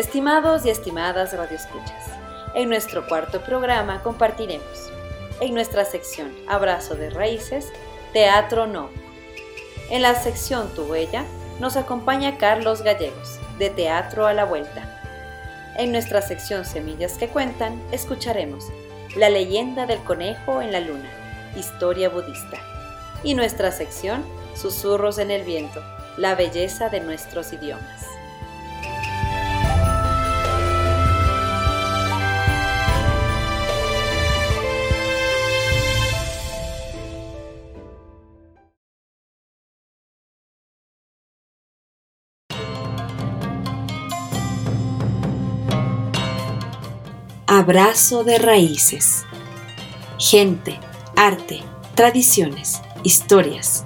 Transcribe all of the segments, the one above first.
Estimados y estimadas radioescuchas, en nuestro cuarto programa compartiremos, en nuestra sección Abrazo de Raíces, Teatro No. En la sección Tu Huella nos acompaña Carlos Gallegos, de Teatro a la Vuelta. En nuestra sección Semillas que Cuentan escucharemos La leyenda del conejo en la luna, historia budista. Y nuestra sección Susurros en el viento, la belleza de nuestros idiomas. Abrazo de raíces. Gente, arte, tradiciones, historias.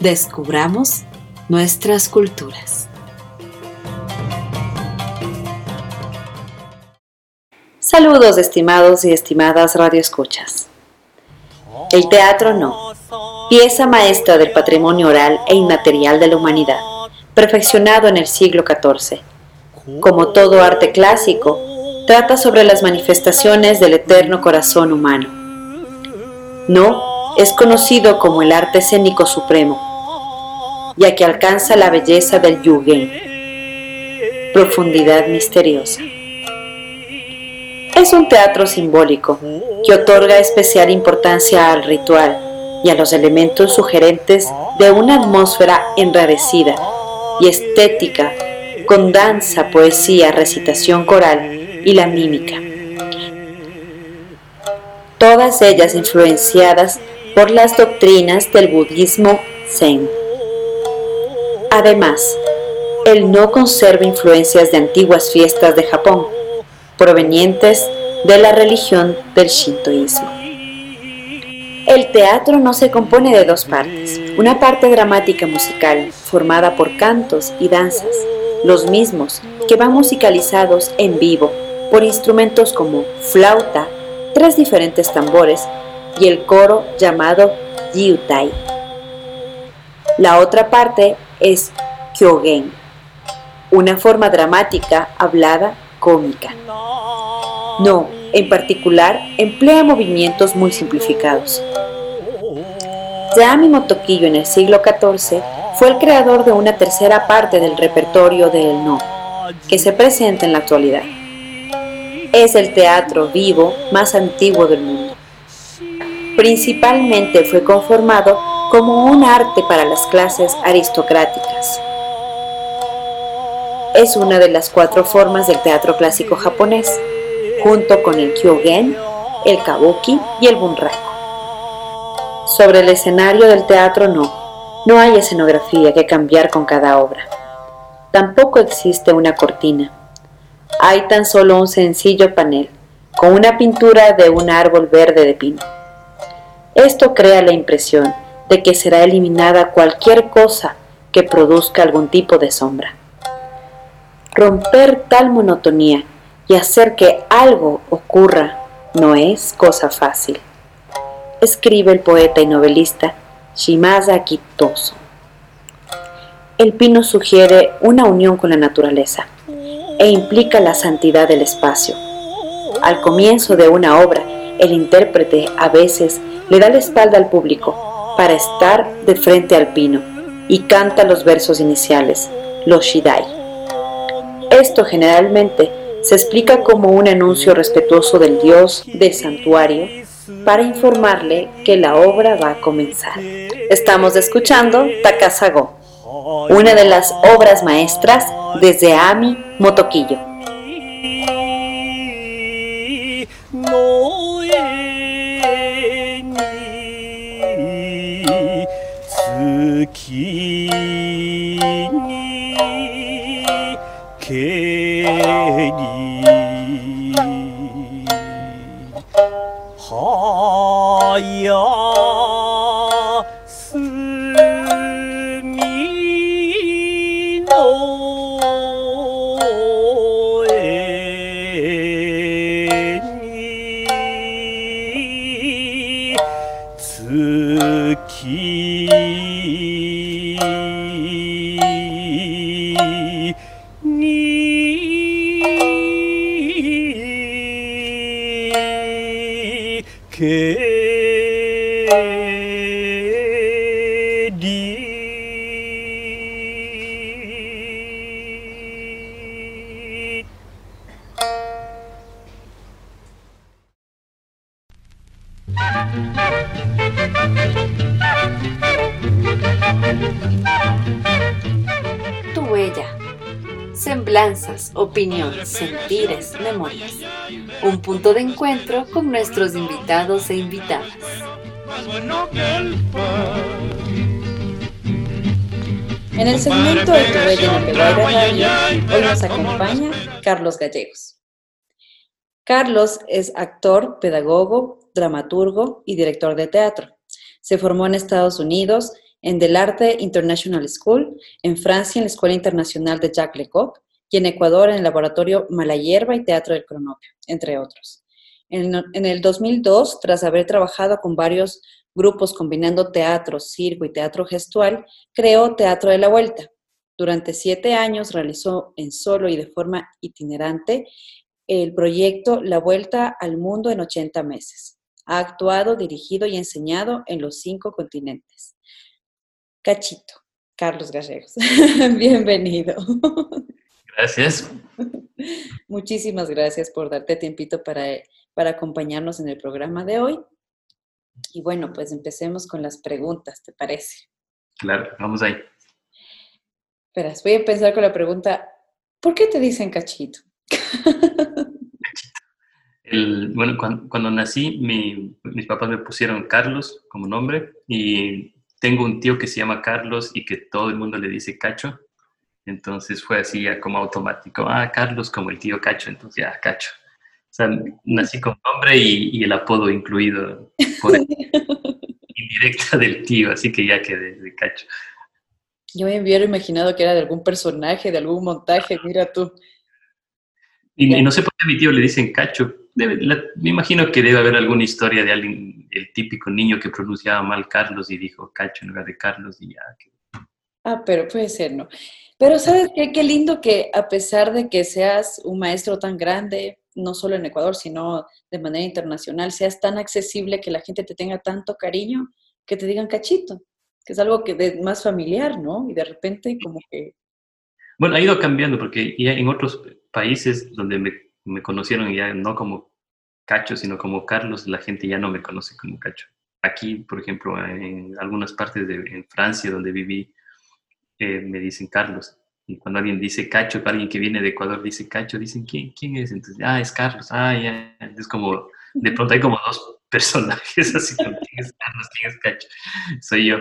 Descubramos nuestras culturas. Saludos estimados y estimadas radioescuchas. El teatro no, pieza maestra del patrimonio oral e inmaterial de la humanidad, perfeccionado en el siglo XIV. Como todo arte clásico, trata sobre las manifestaciones del eterno corazón humano. No es conocido como el arte escénico supremo, ya que alcanza la belleza del yugen, profundidad misteriosa. Es un teatro simbólico que otorga especial importancia al ritual y a los elementos sugerentes de una atmósfera enrarecida y estética con danza, poesía, recitación coral y la mímica. Todas ellas influenciadas por las doctrinas del budismo zen. Además, el no conserva influencias de antiguas fiestas de Japón, provenientes de la religión del shintoísmo. El teatro no se compone de dos partes, una parte dramática musical formada por cantos y danzas, los mismos que van musicalizados en vivo por instrumentos como flauta, tres diferentes tambores y el coro llamado Jiutai. La otra parte es Kyogen, una forma dramática hablada cómica. No, en particular, emplea movimientos muy simplificados. Yami Motoquillo en el siglo XIV fue el creador de una tercera parte del repertorio del no, que se presenta en la actualidad es el teatro vivo más antiguo del mundo. Principalmente fue conformado como un arte para las clases aristocráticas. Es una de las cuatro formas del teatro clásico japonés, junto con el kyogen, el kabuki y el bunraku. Sobre el escenario del teatro no, no hay escenografía que cambiar con cada obra. Tampoco existe una cortina hay tan solo un sencillo panel, con una pintura de un árbol verde de pino. Esto crea la impresión de que será eliminada cualquier cosa que produzca algún tipo de sombra. Romper tal monotonía y hacer que algo ocurra no es cosa fácil, escribe el poeta y novelista Shimasa Kitoso. El pino sugiere una unión con la naturaleza e implica la santidad del espacio. Al comienzo de una obra, el intérprete a veces le da la espalda al público para estar de frente al pino y canta los versos iniciales, los Shidai. Esto generalmente se explica como un anuncio respetuoso del dios de santuario para informarle que la obra va a comenzar. Estamos escuchando Takasago, una de las obras maestras desde Ami Motoquillo. Tu huella. Semblanzas, opiniones, sentires, memorias. Un punto de encuentro con nuestros invitados e invitadas. En el segmento de Tu Bella en Peguaira Radio, hoy nos acompaña Carlos Gallegos. Carlos es actor, pedagogo, dramaturgo y director de teatro. Se formó en Estados Unidos en Del Arte International School, en Francia en la Escuela Internacional de Jacques Lecoq y en Ecuador en el Laboratorio Malayerba y Teatro del Cronopio, entre otros. En, el 2002, tras haber trabajado con varios grupos combinando teatro, circo y teatro gestual, creó Teatro de la Vuelta. Durante siete años realizó en solo y de forma itinerante el proyecto La Vuelta al Mundo en 80 meses. Ha actuado, dirigido y enseñado en los cinco continentes. Cachito, Carlos Gallegos. Bienvenido. Gracias. Muchísimas gracias por darte tiempito para, para acompañarnos en el programa de hoy. Y bueno, pues empecemos con las preguntas, ¿te parece? Claro, vamos ahí. Esperas, voy a empezar con la pregunta, ¿por qué te dicen cachito? El, bueno, cuando, cuando nací, mi- mis papás me pusieron Carlos como nombre y tengo un tío que se llama Carlos y que todo el mundo le dice Cacho. Entonces fue así ya como automático. Ah, Carlos como el tío Cacho, entonces ya Cacho. O sea, nací con nombre y, y el apodo incluido por indirecta del tío, así que ya quedé de Cacho. Yo me hubiera imaginado que era de algún personaje, de algún montaje, mira tú. Y, y no sé por qué a mi tío le dicen cacho. Debe- la- me imagino que debe haber alguna historia de alguien, el típico niño que pronunciaba mal Carlos y dijo cacho en lugar de Carlos y ya. Ah, pero puede ser, ¿no? Pero ¿sabes qué? Qué lindo que a pesar de que seas un maestro tan grande, no solo en Ecuador, sino de manera internacional, seas tan accesible que la gente te tenga tanto cariño, que te digan cachito, que es algo que de más familiar, ¿no? Y de repente como que... Bueno, ha ido cambiando porque ya en otros países donde me, me conocieron ya no como cacho, sino como Carlos, la gente ya no me conoce como cacho. Aquí, por ejemplo, en algunas partes de Francia donde viví, eh, me dicen Carlos. Y cuando alguien dice Cacho, alguien que viene de Ecuador dice Cacho, dicen ¿quién, quién es? Entonces, ah, es Carlos. Ah, ya. Es como, de pronto hay como dos personajes así, ¿quién es Carlos? ¿Quién es Cacho? Soy yo.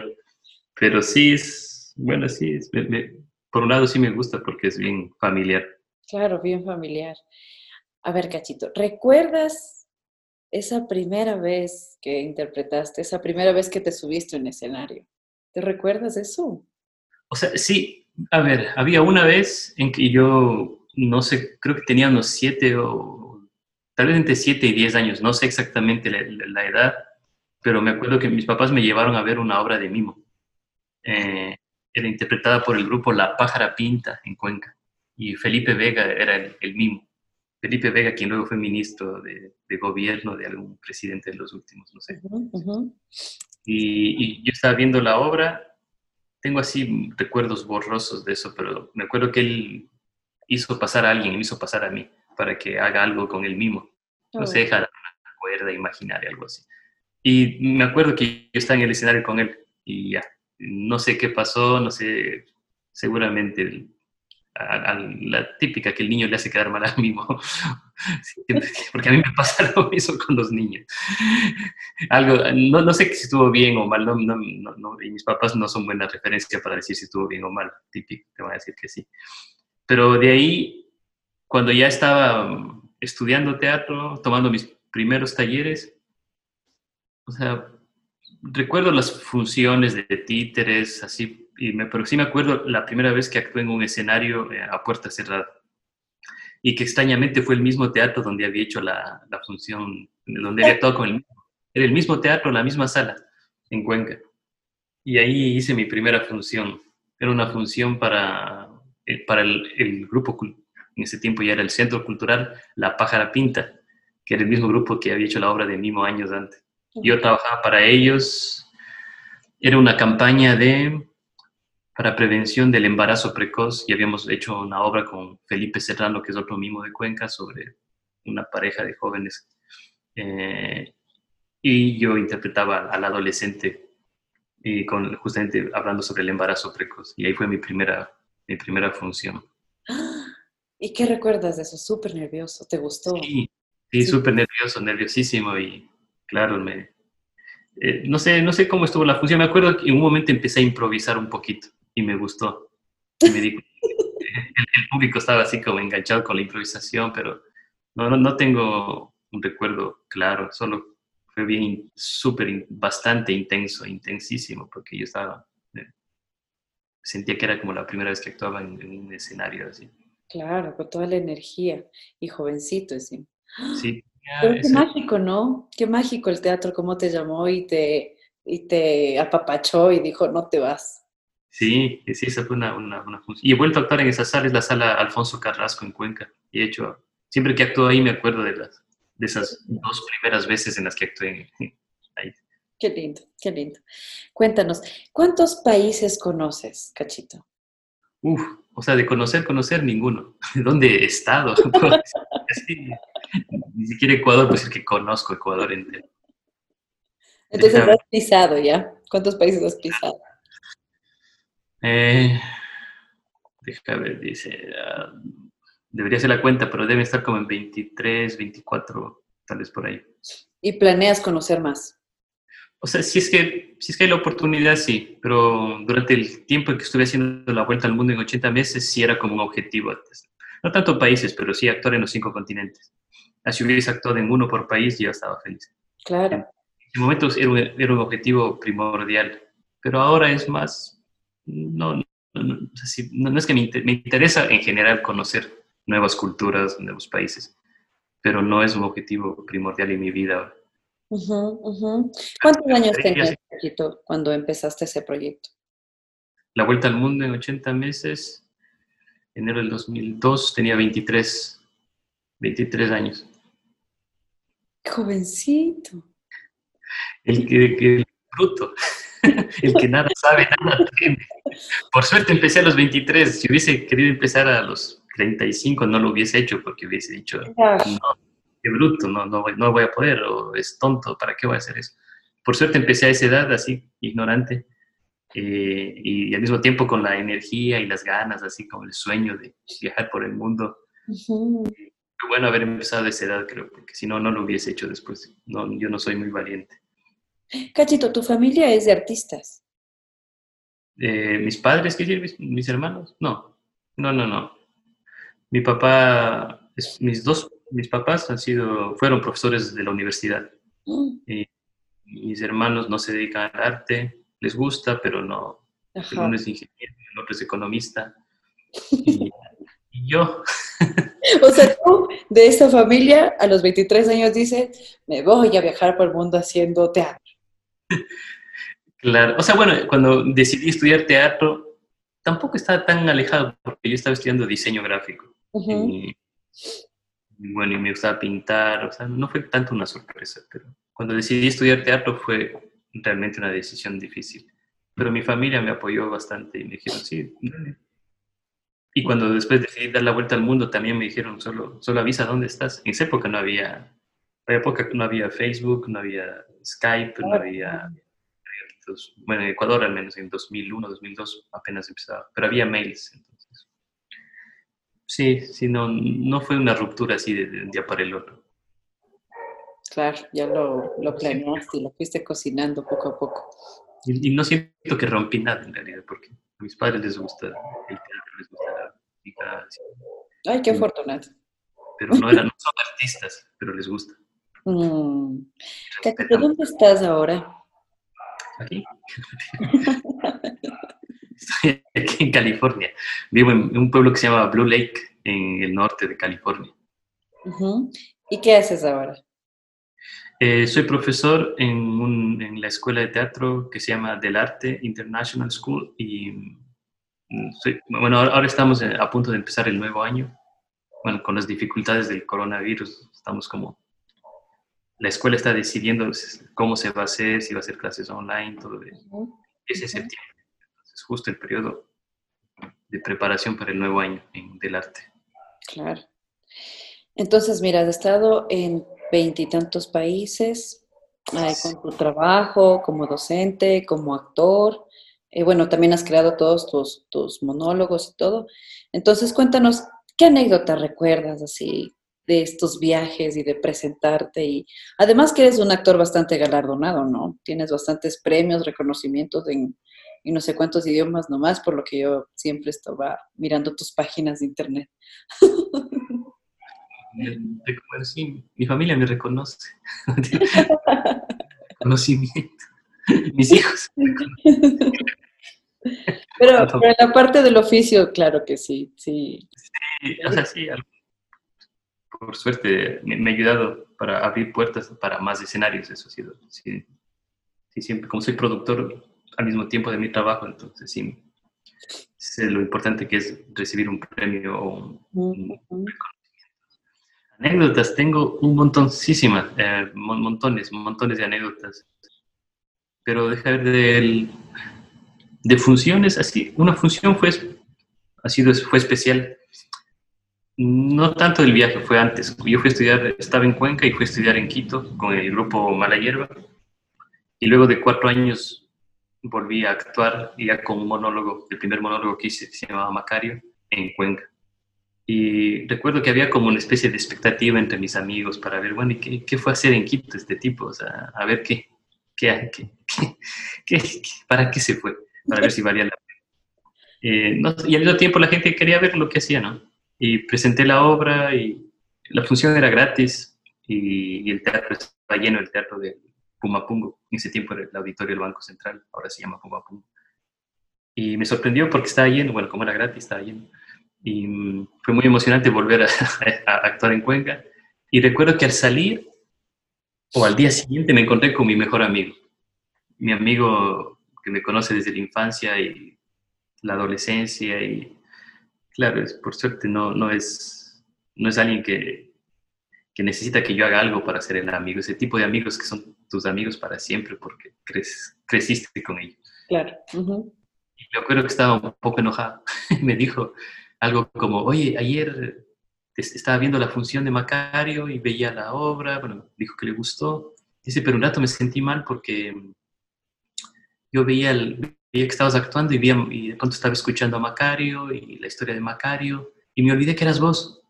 Pero sí es, bueno, sí, es, me- me- por un lado sí me gusta porque es bien familiar. Claro, bien familiar. A ver, Cachito, ¿recuerdas esa primera vez que interpretaste, esa primera vez que te subiste en escenario? ¿Te recuerdas eso? O sea, sí, a ver, había una vez en que yo, no sé, creo que tenía unos siete o tal vez entre siete y diez años, no sé exactamente la, edad, pero me acuerdo que mis papás me llevaron a ver una obra de mimo. Eh, era interpretada por el grupo La Pájara Pinta en Cuenca y Felipe Vega era el mimo. Felipe Vega, quien luego fue ministro de, de gobierno de algún presidente de los últimos, no sé. Y, y yo estaba viendo la obra, tengo así recuerdos borrosos de eso, pero me acuerdo que él hizo pasar a alguien, me hizo pasar a mí, para que haga algo con el mimo. No sé, Oh. jalar una cuerda imaginaria, algo así. Y me acuerdo que yo estaba en el escenario con él y ya, no sé qué pasó, no sé, seguramente a- a la típica que el niño le hace quedar mal al Siempre- porque a mí me pasa lo mismo con los niños. Algo, no, no sé si estuvo bien o mal, no, no- no, y mis papás no son buena referencia para decir si estuvo bien o mal, típico, te van a decir que sí. Pero de ahí, cuando ya estaba estudiando teatro, tomando mis primeros talleres. O sea, recuerdo las funciones de títeres, así, y me, pero sí me acuerdo la primera vez que actué en un escenario eh, a puerta cerrada. Y que extrañamente fue el mismo teatro donde había hecho la, la función, donde había todo con el mismo. Era el mismo teatro, la misma sala, en Cuenca. Y ahí hice mi primera función. Era una función para, eh, para el, el grupo, en ese tiempo ya era el Centro Cultural La Pájara Pinta, que era el mismo grupo que había hecho la obra de Mimo años antes. Yo trabajaba para ellos. Era una campaña de para prevención del embarazo precoz y habíamos hecho una obra con Felipe Serrano, que es otro mimo de Cuenca, sobre una pareja de jóvenes. Eh, y yo interpretaba al adolescente y con, justamente hablando sobre el embarazo precoz. Y ahí fue mi primera, mi primera función. ¿Y qué recuerdas de eso? Súper nervioso, ¿te gustó? Sí, sí, Sí. súper nervioso, nerviosísimo y claro, me, eh, no, sé, no sé cómo estuvo la función. Me acuerdo que en un momento empecé a improvisar un poquito y me gustó. Y me di cuenta que el, público estaba así como enganchado con la improvisación, pero no, no, no tengo un recuerdo claro, solo fue bien, súper, bastante intenso, intensísimo, porque yo estaba, eh, sentía que era como la primera vez que actuaba en, en un escenario así. Claro, con toda la energía y jovencito encima. Sí, Pero qué ese- mágico, ¿no? Qué mágico el teatro, cómo te llamó y te, y te apapachó y dijo, no te vas. Sí, sí, esa fue una, una, una función. Y he vuelto a actuar en esa sala, es la sala Alfonso Carrasco en Cuenca. Y he hecho, siempre que actúo ahí me acuerdo de, las, de esas dos primeras veces en las que actué ahí. Qué lindo, qué lindo. Cuéntanos, ¿cuántos países conoces, Cachito? Uf, o sea, de conocer, conocer ninguno. ¿Dónde he estado? Sí, ni siquiera Ecuador, pues es que conozco Ecuador entero. Entonces has pisado ya. ¿Cuántos países has pisado? Eh, déjame ver, dice, ah, debería hacer la cuenta, pero debe estar como en 23, 24, tal vez por ahí. ¿Y planeas conocer más? O sea, si es que, si es que hay la oportunidad, sí, pero durante el tiempo en que estuve haciendo la vuelta al mundo en 80 meses, sí era como un objetivo. No tanto países, pero sí actuar en los cinco continentes. Así hubiese actuado en uno por país, yo estaba feliz. Claro. En ese momento era un, era un objetivo primordial, pero ahora es más, no, no, no, no- es que me, inter- me interesa en general conocer nuevas culturas, nuevos países, pero no es un objetivo primordial en mi vida ahora. ¿Cuántos años tenías, cuando empezaste ese proyecto? La vuelta al mundo en 80 meses, enero del 2002, tenía 23, 23 años. Jovencito. El que, que- el bruto, el que nada sabe, nada teme. Por suerte empecé a los 23. Si hubiese querido empezar a los 35, no lo hubiese hecho porque hubiese dicho, no, qué bruto, no, no, voy- no voy a poder, o es tonto, ¿para qué voy a hacer eso? Por suerte empecé a esa edad así, ignorante, eh, y, y al mismo tiempo con la energía y las ganas, así como el sueño de viajar por el mundo. ujú. Qué bueno haber empezado a esa edad, creo, porque si no, no lo hubiese hecho después. No, yo no soy muy valiente. Cachito, tu familia es de artistas. Eh, ¿Mis padres, qué decir? ¿Mis, mis hermanos? No, no, no, no. Mi papá, es- mis dos, mis papás han sido, fueron profesores de la universidad. Mm, Mis hermanos no se dedican al arte, les gusta, pero no. Ajá. uno es ingeniero, el otro es economista. Y, y yo, O sea, tú de esta familia a los 23 años dices, me voy a viajar por el mundo haciendo teatro. claro, o sea, bueno, cuando decidí estudiar teatro, tampoco estaba tan alejado, porque yo estaba estudiando diseño gráfico. Y bueno, y me gustaba pintar, o sea, no fue tanto una sorpresa, pero cuando decidí estudiar teatro fue realmente una decisión difícil. Pero mi familia me apoyó bastante y me dijeron, sí, dale". Y cuando después decidí dar la vuelta al mundo, también me dijeron, solo, solo avisa dónde estás. En esa época no había, había época no había Facebook, no había Skype, no había, bueno, en Ecuador al menos en 2001, 2002 apenas empezaba, pero había mails, entonces. Sí, sí, no, no fue una ruptura así de, de un día para el otro. Claro, ya lo, lo planeaste y lo fuiste cocinando poco a poco. Y, y no siento que rompí nada en realidad, porque a mis padres les gusta el teatro, les gusta la música. Ay, qué afortunado. pero no, eran, no son artistas, pero les gusta. Mm. ¿dónde estás ahora? Aquí. Estoy aquí en California. Vivo en un pueblo que se llama Blue Lake, en el norte de California. ¿Y qué haces ahora? Eh, soy profesor en, un- en la escuela de teatro que se llama Del Arte International School y mm, soy- bueno, ahora estamos a punto de empezar el nuevo año. Bueno, con las dificultades del coronavirus, estamos como... La escuela está decidiendo cómo se va a hacer, si va a hacer clases online, todo eso. Ese Ujú. septiembre. Entonces, justo el periodo de preparación para el nuevo año en, del arte. Claro. Entonces, mira, has estado en veintitantos países, con tu trabajo como docente, como actor. Eh, bueno, también has creado todos tus, tus monólogos y todo. Entonces, cuéntanos, ¿qué anécdota recuerdas así de estos viajes y de presentarte? Y además que eres un actor bastante galardonado, ¿no? Tienes bastantes premios, reconocimientos en, en no sé cuántos idiomas nomás, por lo que yo siempre estaba mirando tus páginas de internet. Sí, mi familia me reconoce. Conocimiento. Mis hijos. Pero, pero en la parte del oficio, claro que sí, sí. Sí, o sea, sí, al- por suerte me, me ha ayudado para abrir puertas para más escenarios, eso ha sido. Sí, sí, siempre, como soy productor al mismo tiempo de mi trabajo, entonces sí, sé lo importante que es recibir un premio o un, un- Ujú. Anécdotas, tengo un montoncísimas, eh, mon- montones, montones de anécdotas. Pero deja ver del- de funciones, así, una función fue, ha sido, fue especial. No tanto del viaje, fue antes. Yo fui a estudiar, estaba en Cuenca y fui a estudiar en Quito con el grupo Mala Hierba. Y luego de cuatro años volví a actuar ya con un monólogo, el primer monólogo que hice, que se llamaba Macario, en Cuenca. Y recuerdo que había como una especie de expectativa entre mis amigos para ver, bueno, ¿y qué, qué fue a hacer en Quito este tipo? O sea, a ver qué, qué, qué, qué- para qué se fue, para ver si valía la pena. Eh, no y al mismo tiempo la gente quería ver lo que hacía, ¿no? Y presenté la obra y la función era gratis y, y el teatro estaba lleno, el teatro de Pumapungo. En ese tiempo era el auditorio del Banco Central, ahora se llama Pumapungo. Y me sorprendió porque estaba lleno, bueno, como era gratis, estaba lleno. Y mm, fue muy emocionante volver a, a actuar en Cuenca. Y recuerdo que al salir, o al día siguiente, me encontré con mi mejor amigo. Mi amigo que me conoce desde la infancia y la adolescencia. Y claro, es, por suerte no, no, es, no es alguien que, que necesita que yo haga algo para ser el amigo. Ese tipo de amigos que son tus amigos para siempre porque crees, creciste con ellos. Claro. Y me acuerdo que estaba un poco enojado. me dijo algo como, oye, ayer es- estaba viendo la función de Macario y veía la obra, bueno, dijo que le gustó. Dice, pero un rato me sentí mal porque yo veía, el- veía que estabas actuando y, veía- y de pronto estaba escuchando a Macario y la historia de Macario y me olvidé que eras vos.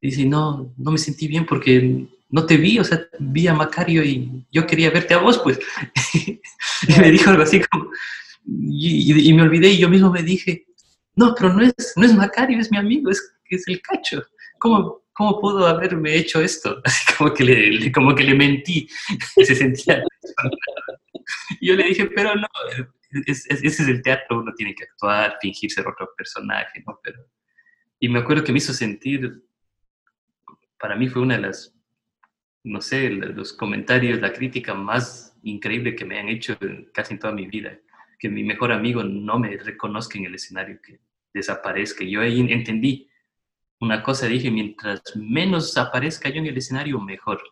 Y dice, no, no me sentí bien porque no te vi, o sea, vi a Macario y yo quería verte a vos, pues. y me dijo algo así como, y, y- y me olvidé y yo mismo me dije, no, pero no es, no es Macario, es mi amigo, es, es el cacho. ¿Cómo, ¿Cómo pudo haberme hecho esto? Así como que le, le- como que le mentí, se sentía. Y yo le dije, pero no, es- es- ese es el teatro, uno tiene que actuar, fingir ser otro personaje, ¿no? Pero, y me acuerdo que me hizo sentir, para mí fue una de las, no sé, los comentarios, la crítica más increíble que me han hecho casi en toda mi vida que mi mejor amigo no me reconozca en el escenario, que desaparezca. Yo ahí entendí una cosa, dije, mientras menos aparezca yo en el escenario, mejor.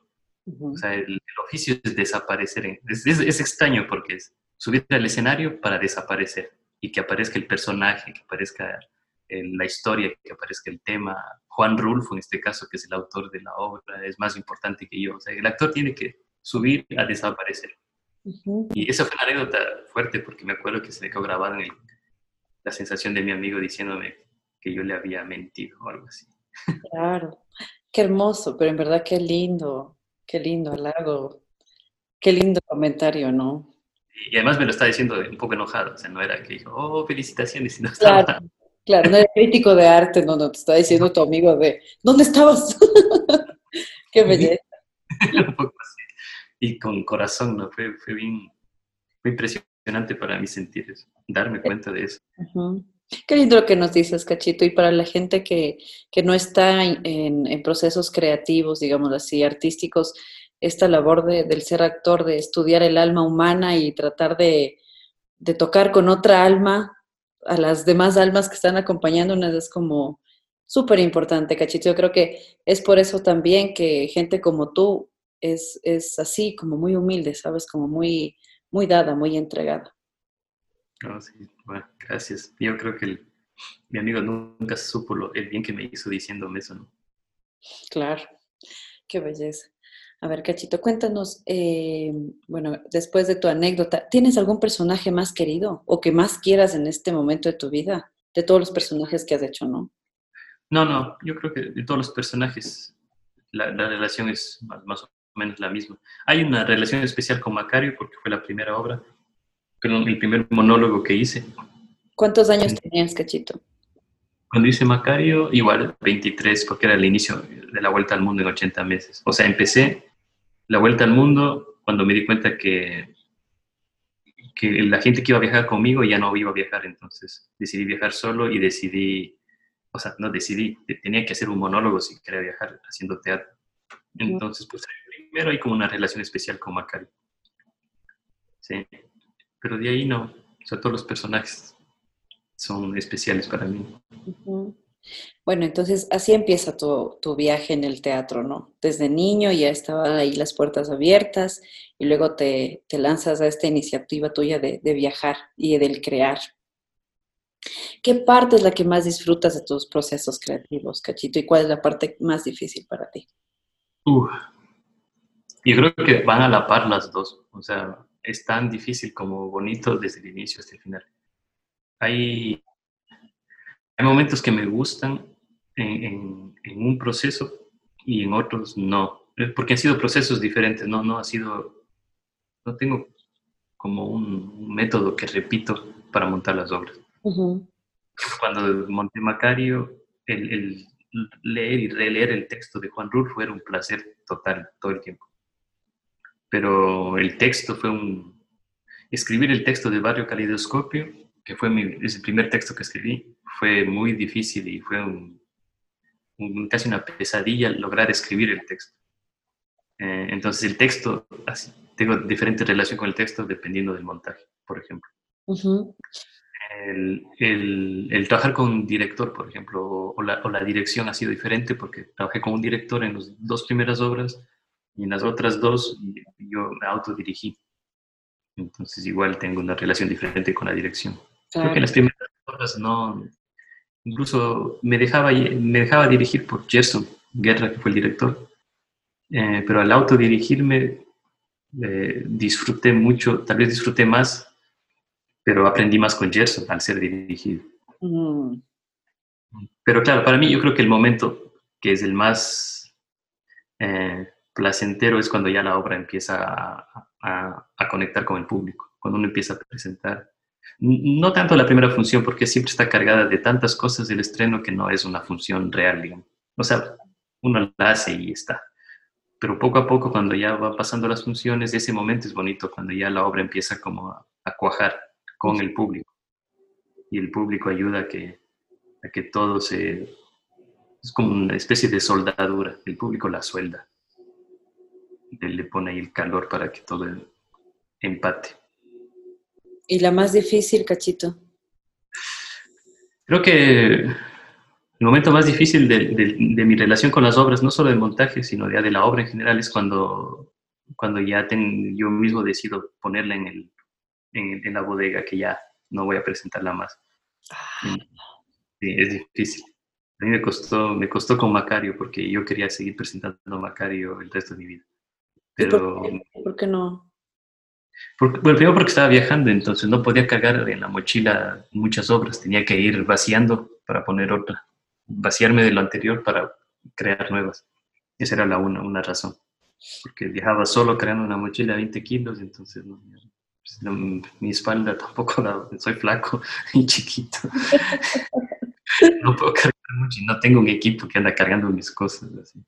Ujú. O sea, el, el oficio es desaparecer. Es, es- es extraño porque es subir al escenario para desaparecer y que aparezca el personaje, que aparezca la historia, que aparezca el tema. Juan Rulfo, en este caso, que es el autor de la obra, es más importante que yo. O sea, el actor tiene que subir a desaparecer. Y esa fue una anécdota fuerte porque me acuerdo que se me quedó grabada en el- la sensación de mi amigo diciéndome que yo le había mentido o algo así. Claro. Qué hermoso, pero en verdad qué lindo, qué lindo halago, qué lindo comentario, ¿no? Y además me lo estaba diciendo un poco enojado, o sea, no era que dijo, oh, felicitaciones, sino estaba, Claro. Claro, no eres crítico de arte, no, no, te está diciendo tu amigo de, ¿dónde estabas? Qué belleza. Un poco así. Y con corazón, ¿no? Fue, fue bien, fue impresionante para mí sentir eso, darme cuenta de eso. Qué lindo lo que nos dices, Cachito. Y para la gente que, que no está en, en procesos creativos, digamos así, artísticos, esta labor de- del ser actor, de estudiar el alma humana y tratar de, de tocar con otra alma a las demás almas que están acompañándonos es como súper importante, Cachito. Yo creo que es por eso también que gente como tú es, es así, como muy humilde, ¿sabes? Como muy, muy dada, muy entregada. No, sí, bueno, gracias. Yo creo que el- mi amigo nunca supo lo, el bien que me hizo diciéndome eso, ¿no? Claro, qué belleza. A ver, Cachito, cuéntanos, eh, bueno, después de tu anécdota, ¿tienes algún personaje más querido o que más quieras en este momento de tu vida? De todos los personajes que has hecho, ¿no? No, no, yo creo que de todos los personajes la, la relación es más, más o menos la misma. Hay una relación especial con Macario porque fue la primera obra, pero el primer monólogo que hice. ¿Cuántos años tenías, Cachito? Cuando hice Macario, igual 23, porque era el inicio de la vuelta al mundo en 80 meses. O sea, empecé la vuelta al mundo cuando me di cuenta que, que la gente que iba a viajar conmigo ya no iba a viajar, entonces decidí viajar solo y decidí, o sea, no decidí, te- tenía que hacer un monólogo si quería viajar haciendo teatro. Entonces, pues primero hay como una relación especial con Macario. Sí, pero de ahí no, o sea, todos los personajes son especiales para mí. Bueno, entonces así empieza tu, tu viaje en el teatro, ¿no? Desde niño ya estaban ahí las puertas abiertas y luego te, te lanzas a esta iniciativa tuya de, de viajar y del crear. ¿Qué parte es la que más disfrutas de tus procesos creativos, Cachito? ¿Y cuál es la parte más difícil para ti? Uf. Yo creo que van a la par las dos. O sea, es tan difícil como bonito desde el inicio hasta el final. Hay, hay momentos que me gustan en, en- en un proceso y en otros no. Porque han sido procesos diferentes, no, no ha sido, no tengo como un, un método que repito para montar las obras. Ujú, Cuando monté Macario, el, el leer y releer el texto de Juan Rulfo era un placer total todo el tiempo. Pero el texto fue un... Escribir el texto de Barrio Calidoscopio, que fue mi, es el primer texto que escribí, fue muy difícil y fue un, un- casi una pesadilla lograr escribir el texto. Eh, entonces el texto, así, tengo diferente relación con el texto dependiendo del montaje, por ejemplo ujú, el, el- el trabajar con un director, por ejemplo, o, o la, o la dirección ha sido diferente porque trabajé con un director en las dos primeras obras y en las otras dos yo me autodirigí. Entonces igual tengo una relación diferente con la dirección. Creo que claro. en las primeras obras no, incluso me dejaba, me dejaba dirigir por Gerson Guerra, que fue el director, Eh, pero al autodirigirme eh, disfruté mucho, tal vez disfruté más pero aprendí más con Gerson al ser dirigido. Mm, Pero claro, para mí yo creo que el momento que es el más eh, placentero es cuando ya la obra empieza a, a- a conectar con el público, cuando uno empieza a presentar. No tanto la primera función, porque siempre está cargada de tantas cosas del estreno que no es una función real, digamos. O sea, uno la hace y está. Pero poco a poco, cuando ya va pasando las funciones, ese momento es bonito, cuando ya la obra empieza como a, cuajar con el público. Y el público ayuda a que, a que todo se... Es como una especie de soldadura. El público la suelda. Le pone ahí el calor para que todo empate. ¿Y la más difícil, Cachito? Creo que el momento más difícil de, de- de mi relación con las obras, no solo de montaje, sino ya de la obra en general, es cuando, cuando ya ten- yo mismo decido ponerla en, el, en, en la bodega, que ya no voy a presentarla más. Sí, es difícil. A mí me costó, me costó con Macario, porque yo quería seguir presentando Macario el resto de mi vida. ¿Y Pero, por qué, por qué no? Porque- bueno, primero porque estaba viajando, entonces no podía cargar en la mochila muchas obras, tenía que ir vaciando para poner otra, vaciarme de lo anterior para crear nuevas. Esa era la una, una razón, porque viajaba solo creando una mochila de 20 kilos, entonces no, pues, no, mi espalda tampoco daba, soy flaco y chiquito. no puedo cargar mucho y no tengo un equipo que anda cargando mis cosas. así.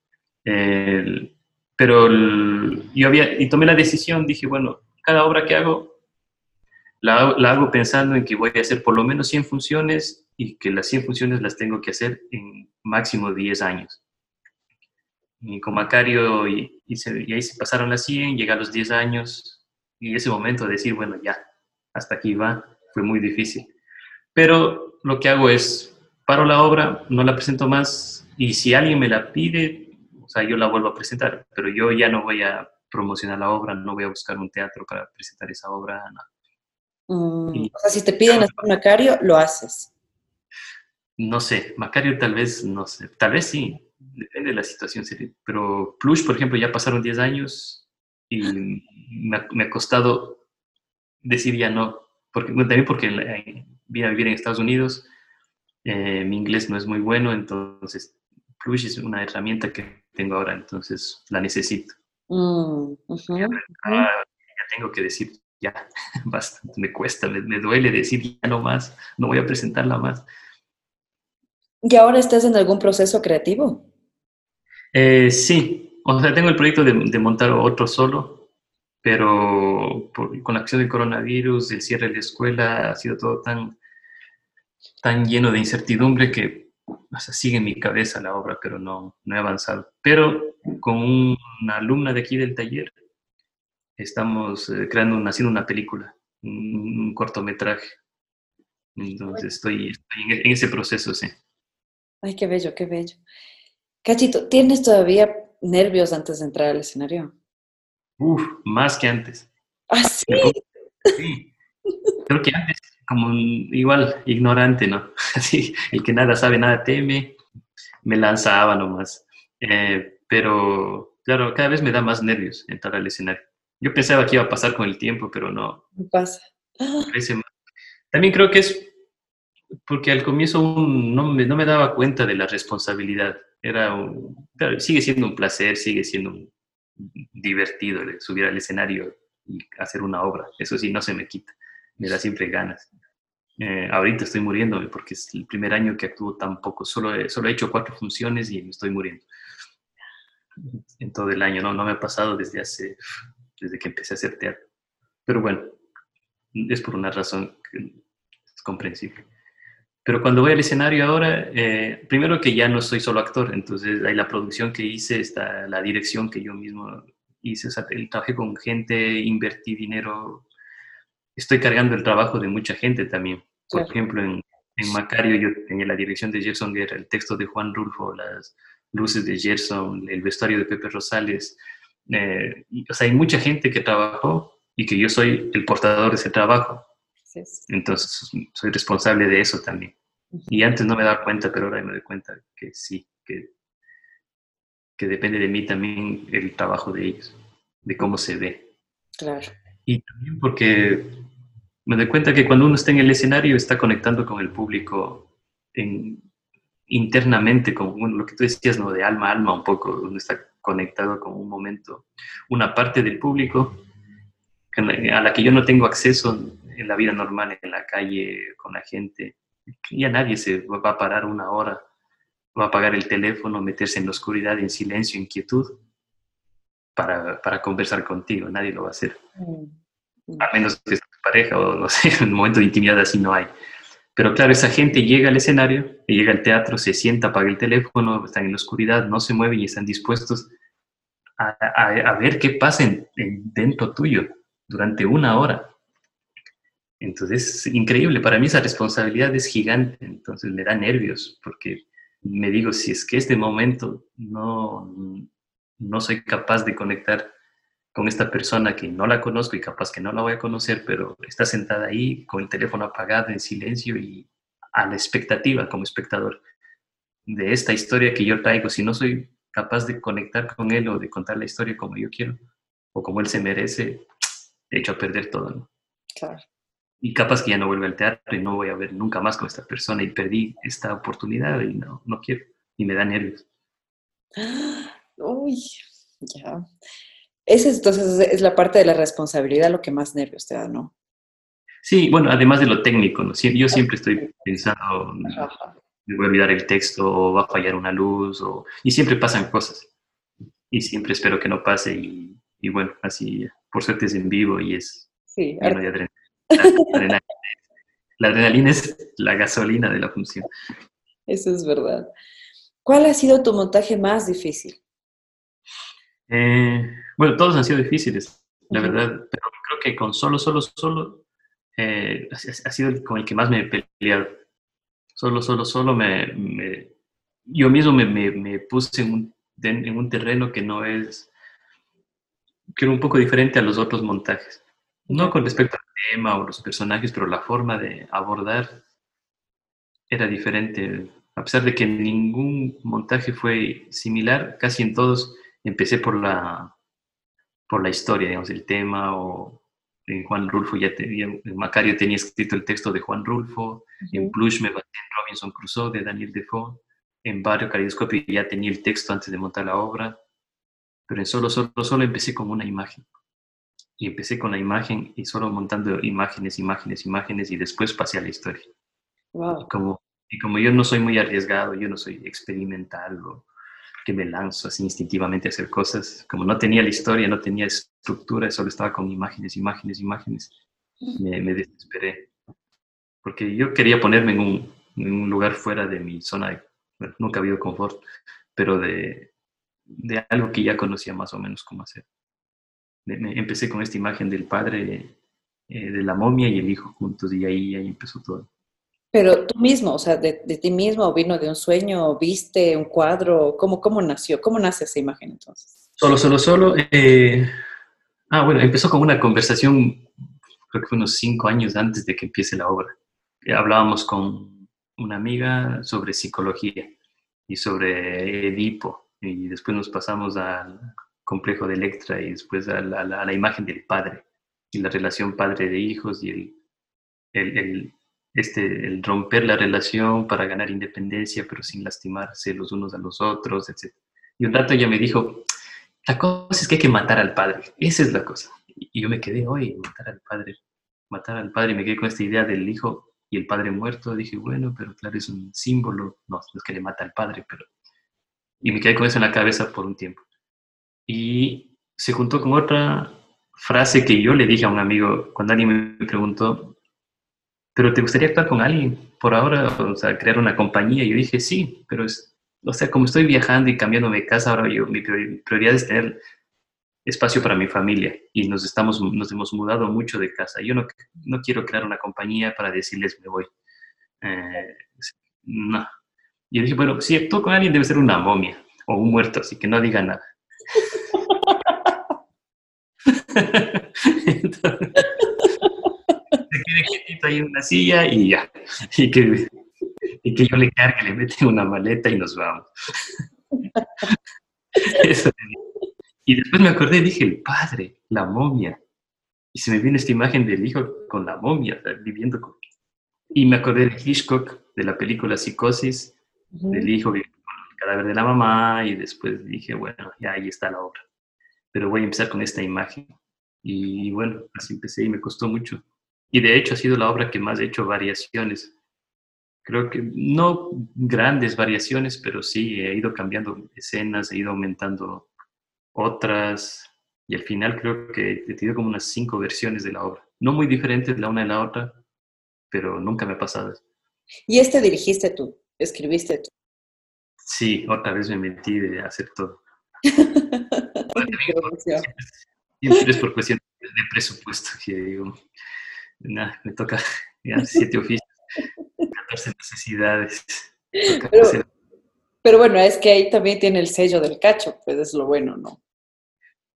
El- pero el- yo había, y tomé la decisión, dije, bueno, cada obra que hago, la, hago- pensando en que voy a hacer por lo menos 100 funciones y que las 100 funciones las tengo que hacer en máximo 10 años. Y con Macario, y, y ahí se pasaron las 100, llegué a los 10 años, y ese momento de decir, bueno, ya, hasta aquí va, fue muy difícil. Pero lo que hago es, paro la obra, no la presento más, y si alguien me la pide, o sea, yo la vuelvo a presentar, pero yo ya no voy a promocionar la obra, no voy a buscar un teatro para presentar esa obra, no. Mm, Y- o sea, si te piden hacer Macario, lo haces. No sé, Macario tal vez, no sé, tal vez sí, depende de la situación, pero Plush, por ejemplo, ya pasaron 10 años y me ha, me ha costado decir ya no, porque, bueno, también porque vine a vivir en Estados Unidos, eh, mi inglés no es muy bueno, entonces Plush es una herramienta que tengo ahora, entonces la necesito. Mm. Ah, ya tengo que decir ya, bastante, me cuesta, me, me duele decir ya no más, no voy a presentarla más. ¿Y ahora estás en algún proceso creativo? Eh, sí, o sea, tengo el proyecto de, de montar otro solo, pero por- con la acción del coronavirus, el cierre de la escuela, ha sido todo tan, tan lleno de incertidumbre que o sea, sigue en mi cabeza la obra, pero no, no he avanzado. Pero con un- una alumna de aquí del taller, estamos eh, creando, una, haciendo una película, un, un cortometraje. Entonces estoy, estoy en, en ese proceso, sí. Ay, qué bello, qué bello. Cachito, ¿tienes todavía nervios antes de entrar al escenario? Uf, más que antes. Ah, sí. Sí. Creo que antes, como igual, ignorante, ¿no? Así, el que nada sabe, nada teme, me lanzaba nomás. Eh, pero, claro, cada vez me da más nervios entrar al escenario. Yo pensaba que iba a pasar con el tiempo, pero no, ¿Qué pasa? También creo que es porque al comienzo un- no, me, no me daba cuenta de la responsabilidad. Era un- claro, sigue siendo un placer, sigue siendo un- divertido subir al escenario y hacer una obra. Eso sí, no se me quita. Me da siempre ganas. Eh, ahorita estoy muriéndome porque es el primer año que actúo tan poco. Solo he, solo he hecho cuatro funciones y me estoy muriendo. En todo el año, ¿no? No me ha pasado desde hace, desde que empecé a hacer teatro. Pero bueno, es por una razón que es comprensible. Pero cuando voy al escenario ahora, eh, primero que ya no soy solo actor, entonces hay la producción que hice, está la dirección que yo mismo hice, o sea, trabajé con gente, invertí dinero, estoy cargando el trabajo de mucha gente también. Por Claro. ejemplo, en, en Macario yo tenía la dirección de Gerson Guerra, el texto de Juan Rulfo, las luces de Gerson, el vestuario de Pepe Rosales. eh, y, o sea, hay mucha gente que trabajó y que yo soy el portador de ese trabajo. sí, sí. Entonces, soy responsable de eso también. Y antes no me daba cuenta, pero ahora me doy cuenta que sí, que, que depende de mí también el trabajo de ellos, de cómo se ve. Claro. Y también porque me doy cuenta que cuando uno está en el escenario está conectando con el público en- internamente, con bueno, lo que tú decías, ¿no? de alma a alma un poco, uno está conectado con un momento, una parte del público a la que yo no tengo acceso en la vida normal, en la calle, con la gente. Ya nadie se va a parar una hora, va a apagar el teléfono, meterse en la oscuridad, en silencio, en quietud, para, para conversar contigo. Nadie lo va a hacer. Mm, A menos que pareja o no sé, un momento de intimidad así no hay. Pero claro, esa gente llega al escenario, llega al teatro, se sienta, apaga el teléfono, están en la oscuridad, no se mueven y están dispuestos a, a- a ver qué pasa en- en- dentro tuyo durante una hora. Entonces, es increíble, para mí esa responsabilidad es gigante, entonces me da nervios, porque me digo, si es que este momento no, no soy capaz de conectar con esta persona que no la conozco y capaz que no la voy a conocer, pero está sentada ahí con el teléfono apagado, en silencio y a la expectativa como espectador de esta historia que yo traigo. Si no soy capaz de conectar con él o de contar la historia como yo quiero o como él se merece, he hecho a perder todo. ¿no? Claro. Y capaz que ya no vuelvo al teatro y no voy a ver nunca más con esta persona y perdí esta oportunidad y no, no quiero. Y me da nervios. Uy, ya. Esa es, entonces es la parte de la responsabilidad lo que más nervios te da, ¿no? Sí, bueno, además de lo técnico, ¿no? Yo siempre estoy pensando me voy a olvidar el texto o va a fallar una luz o, y siempre pasan cosas y siempre espero que no pase y, y bueno, así por suerte es en vivo y es Sí, lleno de adrenalina. La adrenalina, la adrenalina es la gasolina de la función. eso es verdad. ¿Cuál ha sido tu montaje más difícil? Eh, bueno, todos han sido difíciles, la verdad, pero creo que con solo, solo, solo eh, ha, sido con el que más me he peleado. Solo, solo, solo me, me- yo mismo me, me- me puse en un, en un terreno que no es, que era un poco diferente a los otros montajes. No con respecto al tema o los personajes, pero la forma de abordar era diferente. A pesar de que ningún montaje fue similar, casi en todos empecé por la, por la historia, digamos, el tema, o en Juan Rulfo ya tenía, en Macario tenía escrito el texto de Juan Rulfo, en Plush me basé en Robinson Crusoe de Daniel Defoe, en Barrio Caleidoscopio ya tenía el texto antes de montar la obra, pero en solo, solo, solo empecé con una imagen. Y empecé con la imagen y solo montando imágenes, imágenes, imágenes y después pasé a la historia. Y Wow. como, y como yo no soy muy arriesgado, yo no soy experimental o que me lanzo así instintivamente a hacer cosas, como no tenía la historia, no tenía estructura, solo estaba con imágenes, imágenes, imágenes, me, me desesperé. Porque yo quería ponerme en un, en un lugar fuera de mi zona, de, bueno, nunca ha habido confort, pero de, de algo que ya conocía más o menos cómo hacer. Me- me- empecé con esta imagen del padre, eh, de la momia y el hijo juntos, y ahí, ahí empezó todo. Pero tú mismo, o sea, de, ti mismo, vino de un sueño, viste un cuadro, ¿cómo, cómo nació? ¿Cómo nace esa imagen entonces? Solo, solo, solo. eh, ah, bueno, empezó con una conversación, creo que fue unos cinco años antes de que empiece la obra. Eh, hablábamos con una amiga sobre psicología y sobre Edipo, y después nos pasamos al complejo de Electra y después a la imagen del padre y la relación padre de hijos y el, el, el- este, el romper la relación para ganar independencia, pero sin lastimarse los unos a los otros, etc. Y un rato ella me dijo, la cosa es que hay que matar al padre. Esa es la cosa. Y yo me quedé, oye, matar al padre. Matar al padre. Y me quedé con esta idea del hijo y el padre muerto. Dije, bueno, pero claro, es un símbolo. No, no es que le mata al padre, pero... Y me quedé con eso en la cabeza por un tiempo. Y se juntó con otra frase que yo le dije a un amigo cuando alguien me preguntó, ¿pero te gustaría actuar con alguien por ahora? O sea, crear una compañía. Y yo dije, sí, pero es, o sea, como estoy viajando y cambiándome de casa, ahora yo, mi priori- prioridad es tener espacio para mi familia y nos, estamos, nos hemos mudado mucho de casa. Yo no, no quiero crear una compañía para decirles me voy. Eh, no. Y yo dije, bueno, si actúo con alguien debe ser una momia o un muerto, así que no diga nada. Entonces, quede quietito ahí en una silla y ya. Y que, y que yo le cargue, le mete una maleta y nos vamos. Eso. Y después me acordé dije, el padre, la momia. Y se me vino esta imagen del hijo con la momia, viviendo con... Y me acordé de Hitchcock, de la película Psicosis, del hijo viviendo con el cadáver de la mamá, y después dije, bueno, ya ahí está la obra. Pero voy a empezar con esta imagen. Y bueno, así empecé y me costó mucho. Y de hecho ha sido la obra que más he hecho variaciones. Creo que no grandes variaciones, pero sí he ido cambiando escenas, he ido aumentando otras. Y al final creo que he tenido como unas cinco versiones de la obra. No muy diferentes la una de la otra, pero nunca me ha pasado eso. Y este dirigiste tú, escribiste tú. Sí, otra vez me metí de hacer todo. Siempre es por cuestión de presupuesto. Que digo, nada, me toca ya siete oficios, 14 necesidades. Pero- hacer- Pero bueno, es que ahí también tiene el sello del cacho, pues es lo bueno, ¿no?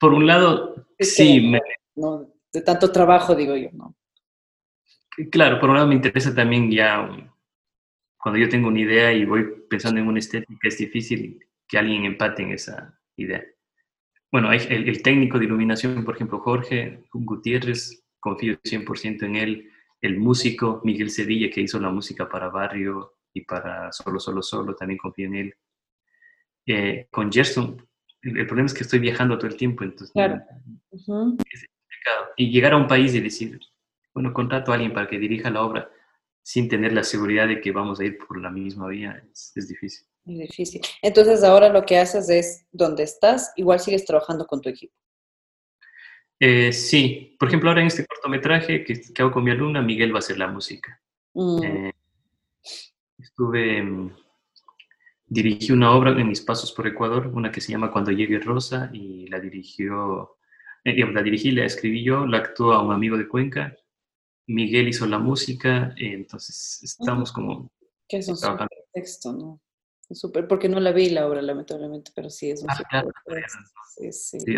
Por un lado, Es sí, que- me- no de tanto trabajo, digo yo, ¿no? claro, por un lado me interesa también ya cuando yo tengo una idea y voy pensando en una estética, es difícil que alguien empate en esa idea. Bueno, el, el técnico de iluminación, por ejemplo, Jorge Gutiérrez, confío 100% en él. El músico Miguel Cedilla, que hizo la música para Barrio y para Solo, Solo, Solo, también confío en él. Eh, con Gerson, el, el problema es que estoy viajando todo el tiempo, entonces Claro. Complicado. Y llegar a un país y decir, bueno, contrato a alguien para que dirija la obra, sin tener la seguridad de que vamos a ir por la misma vía, es, es difícil. Es difícil. Entonces ahora lo que haces es, donde estás, igual sigues trabajando con tu equipo. Eh, sí, por ejemplo, ahora en este cortometraje que, que hago con mi alumna, Miguel va a hacer la música. Mm, Eh, estuve, mm, dirigí una obra en mis pasos por Ecuador, una que se llama Cuando llegue Rosa, y la dirigió, eh, la dirigí, la escribí yo, la actuó a un amigo de Cuenca, Miguel hizo la música, eh, entonces estamos como que es un trabajando. súper texto, ¿no? Es súper, porque no la vi la obra, lamentablemente, pero sí es un Ah, claro, texto. Sí, sí. Sí,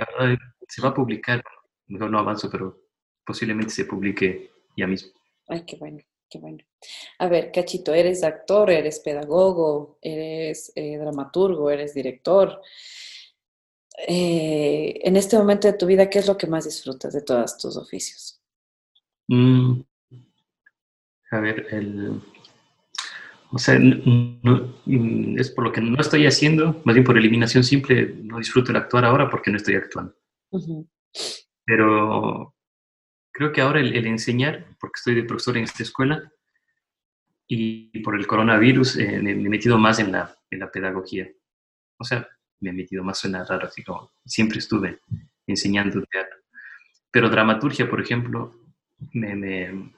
se va a publicar, mejor no avanzo, pero posiblemente se publique ya mismo. Ay, qué bueno, qué bueno. A ver, Cachito, eres actor, eres pedagogo, eres eh, dramaturgo, eres director. Eh, en este momento de tu vida, ¿qué es lo que más disfrutas de todos tus oficios? Mm, a ver, el, o sea, no- mm, es por lo que no estoy haciendo, más bien por eliminación simple, no disfruto el actuar ahora porque no estoy actuando. Ujú, Pero creo que ahora el, el enseñar, porque estoy de profesor en esta escuela, y por el coronavirus eh, me, he metido más en la, en la pedagogía. O sea, me he metido más, suena raro, así como siempre estuve enseñando teatro. Pero dramaturgia, por ejemplo, me, me-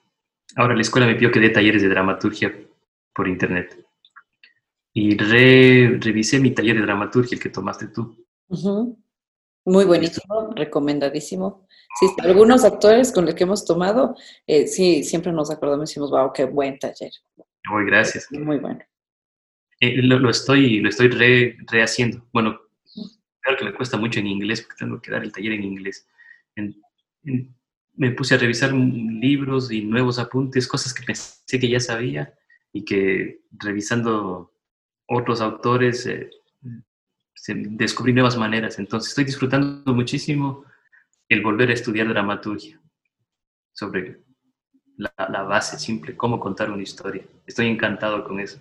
ahora la escuela me pidió que dé talleres de dramaturgia por internet. Y re- revisé mi taller de dramaturgia, el que tomaste tú. ujú. Muy buenísimo, recomendadísimo. Sí, algunos actores con los que hemos tomado, eh, sí, siempre nos acordamos y decimos, wow, qué buen taller. Muy gracias. Muy bueno. Eh, lo, lo estoy, lo estoy re- rehaciendo. Bueno, claro que me cuesta mucho en inglés porque tengo que dar el taller en inglés. En- en- me puse a revisar libros y nuevos apuntes, cosas que pensé que ya sabía y que revisando otros autores eh, descubrí nuevas maneras. Entonces estoy disfrutando muchísimo el volver a estudiar dramaturgia sobre la, la base simple, cómo contar una historia. Estoy encantado con eso.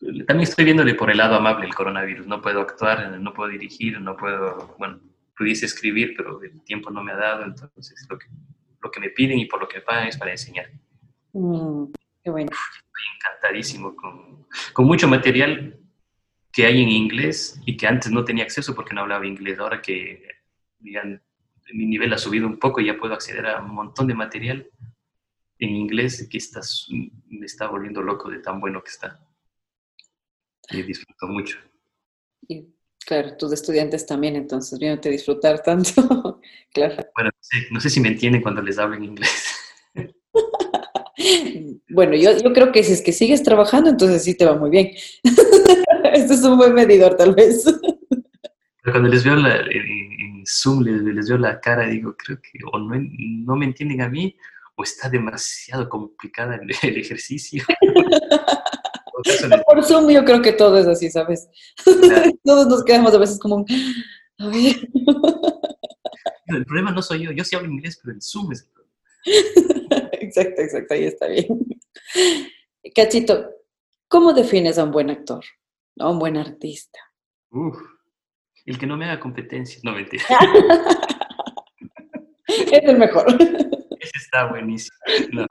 También estoy viéndole por el lado amable el coronavirus. No puedo actuar, no puedo dirigir, no puedo, bueno, pudiese escribir, pero el tiempo no me ha dado. Entonces, lo que, lo que me piden y por lo que me pagan es para enseñar. Mm, qué bueno. Encantadísimo con, con mucho material que hay en inglés y que antes no tenía acceso porque no hablaba inglés. Ahora que ya mi nivel ha subido un poco y ya puedo acceder a un montón de material en inglés que estás, me está volviendo loco de tan bueno que está. Y disfruto mucho. Y claro, tus estudiantes también, entonces, viéndote disfrutar tanto. claro. Bueno, no sé, no sé si me entienden cuando les hablo en inglés. Bueno, yo, yo creo que si es que sigues trabajando, entonces sí te va muy bien. este es un buen medidor, tal vez. Pero cuando les veo la- en, en Zoom, les, les veo la cara, digo, creo que o no, no me entienden a mí o está demasiado complicada el, el ejercicio. Por Zoom yo creo que todo es así, ¿sabes? Claro. Todos nos quedamos a veces como, un, a ver, el problema no soy yo, yo sí hablo inglés, pero el Zoom es el problema. exacto, exacto, ahí está bien. Cachito, ¿cómo defines a un buen actor? A un buen artista. Uf, el que no me haga competencia, no mentira. Es el mejor. Ese está buenísimo. No.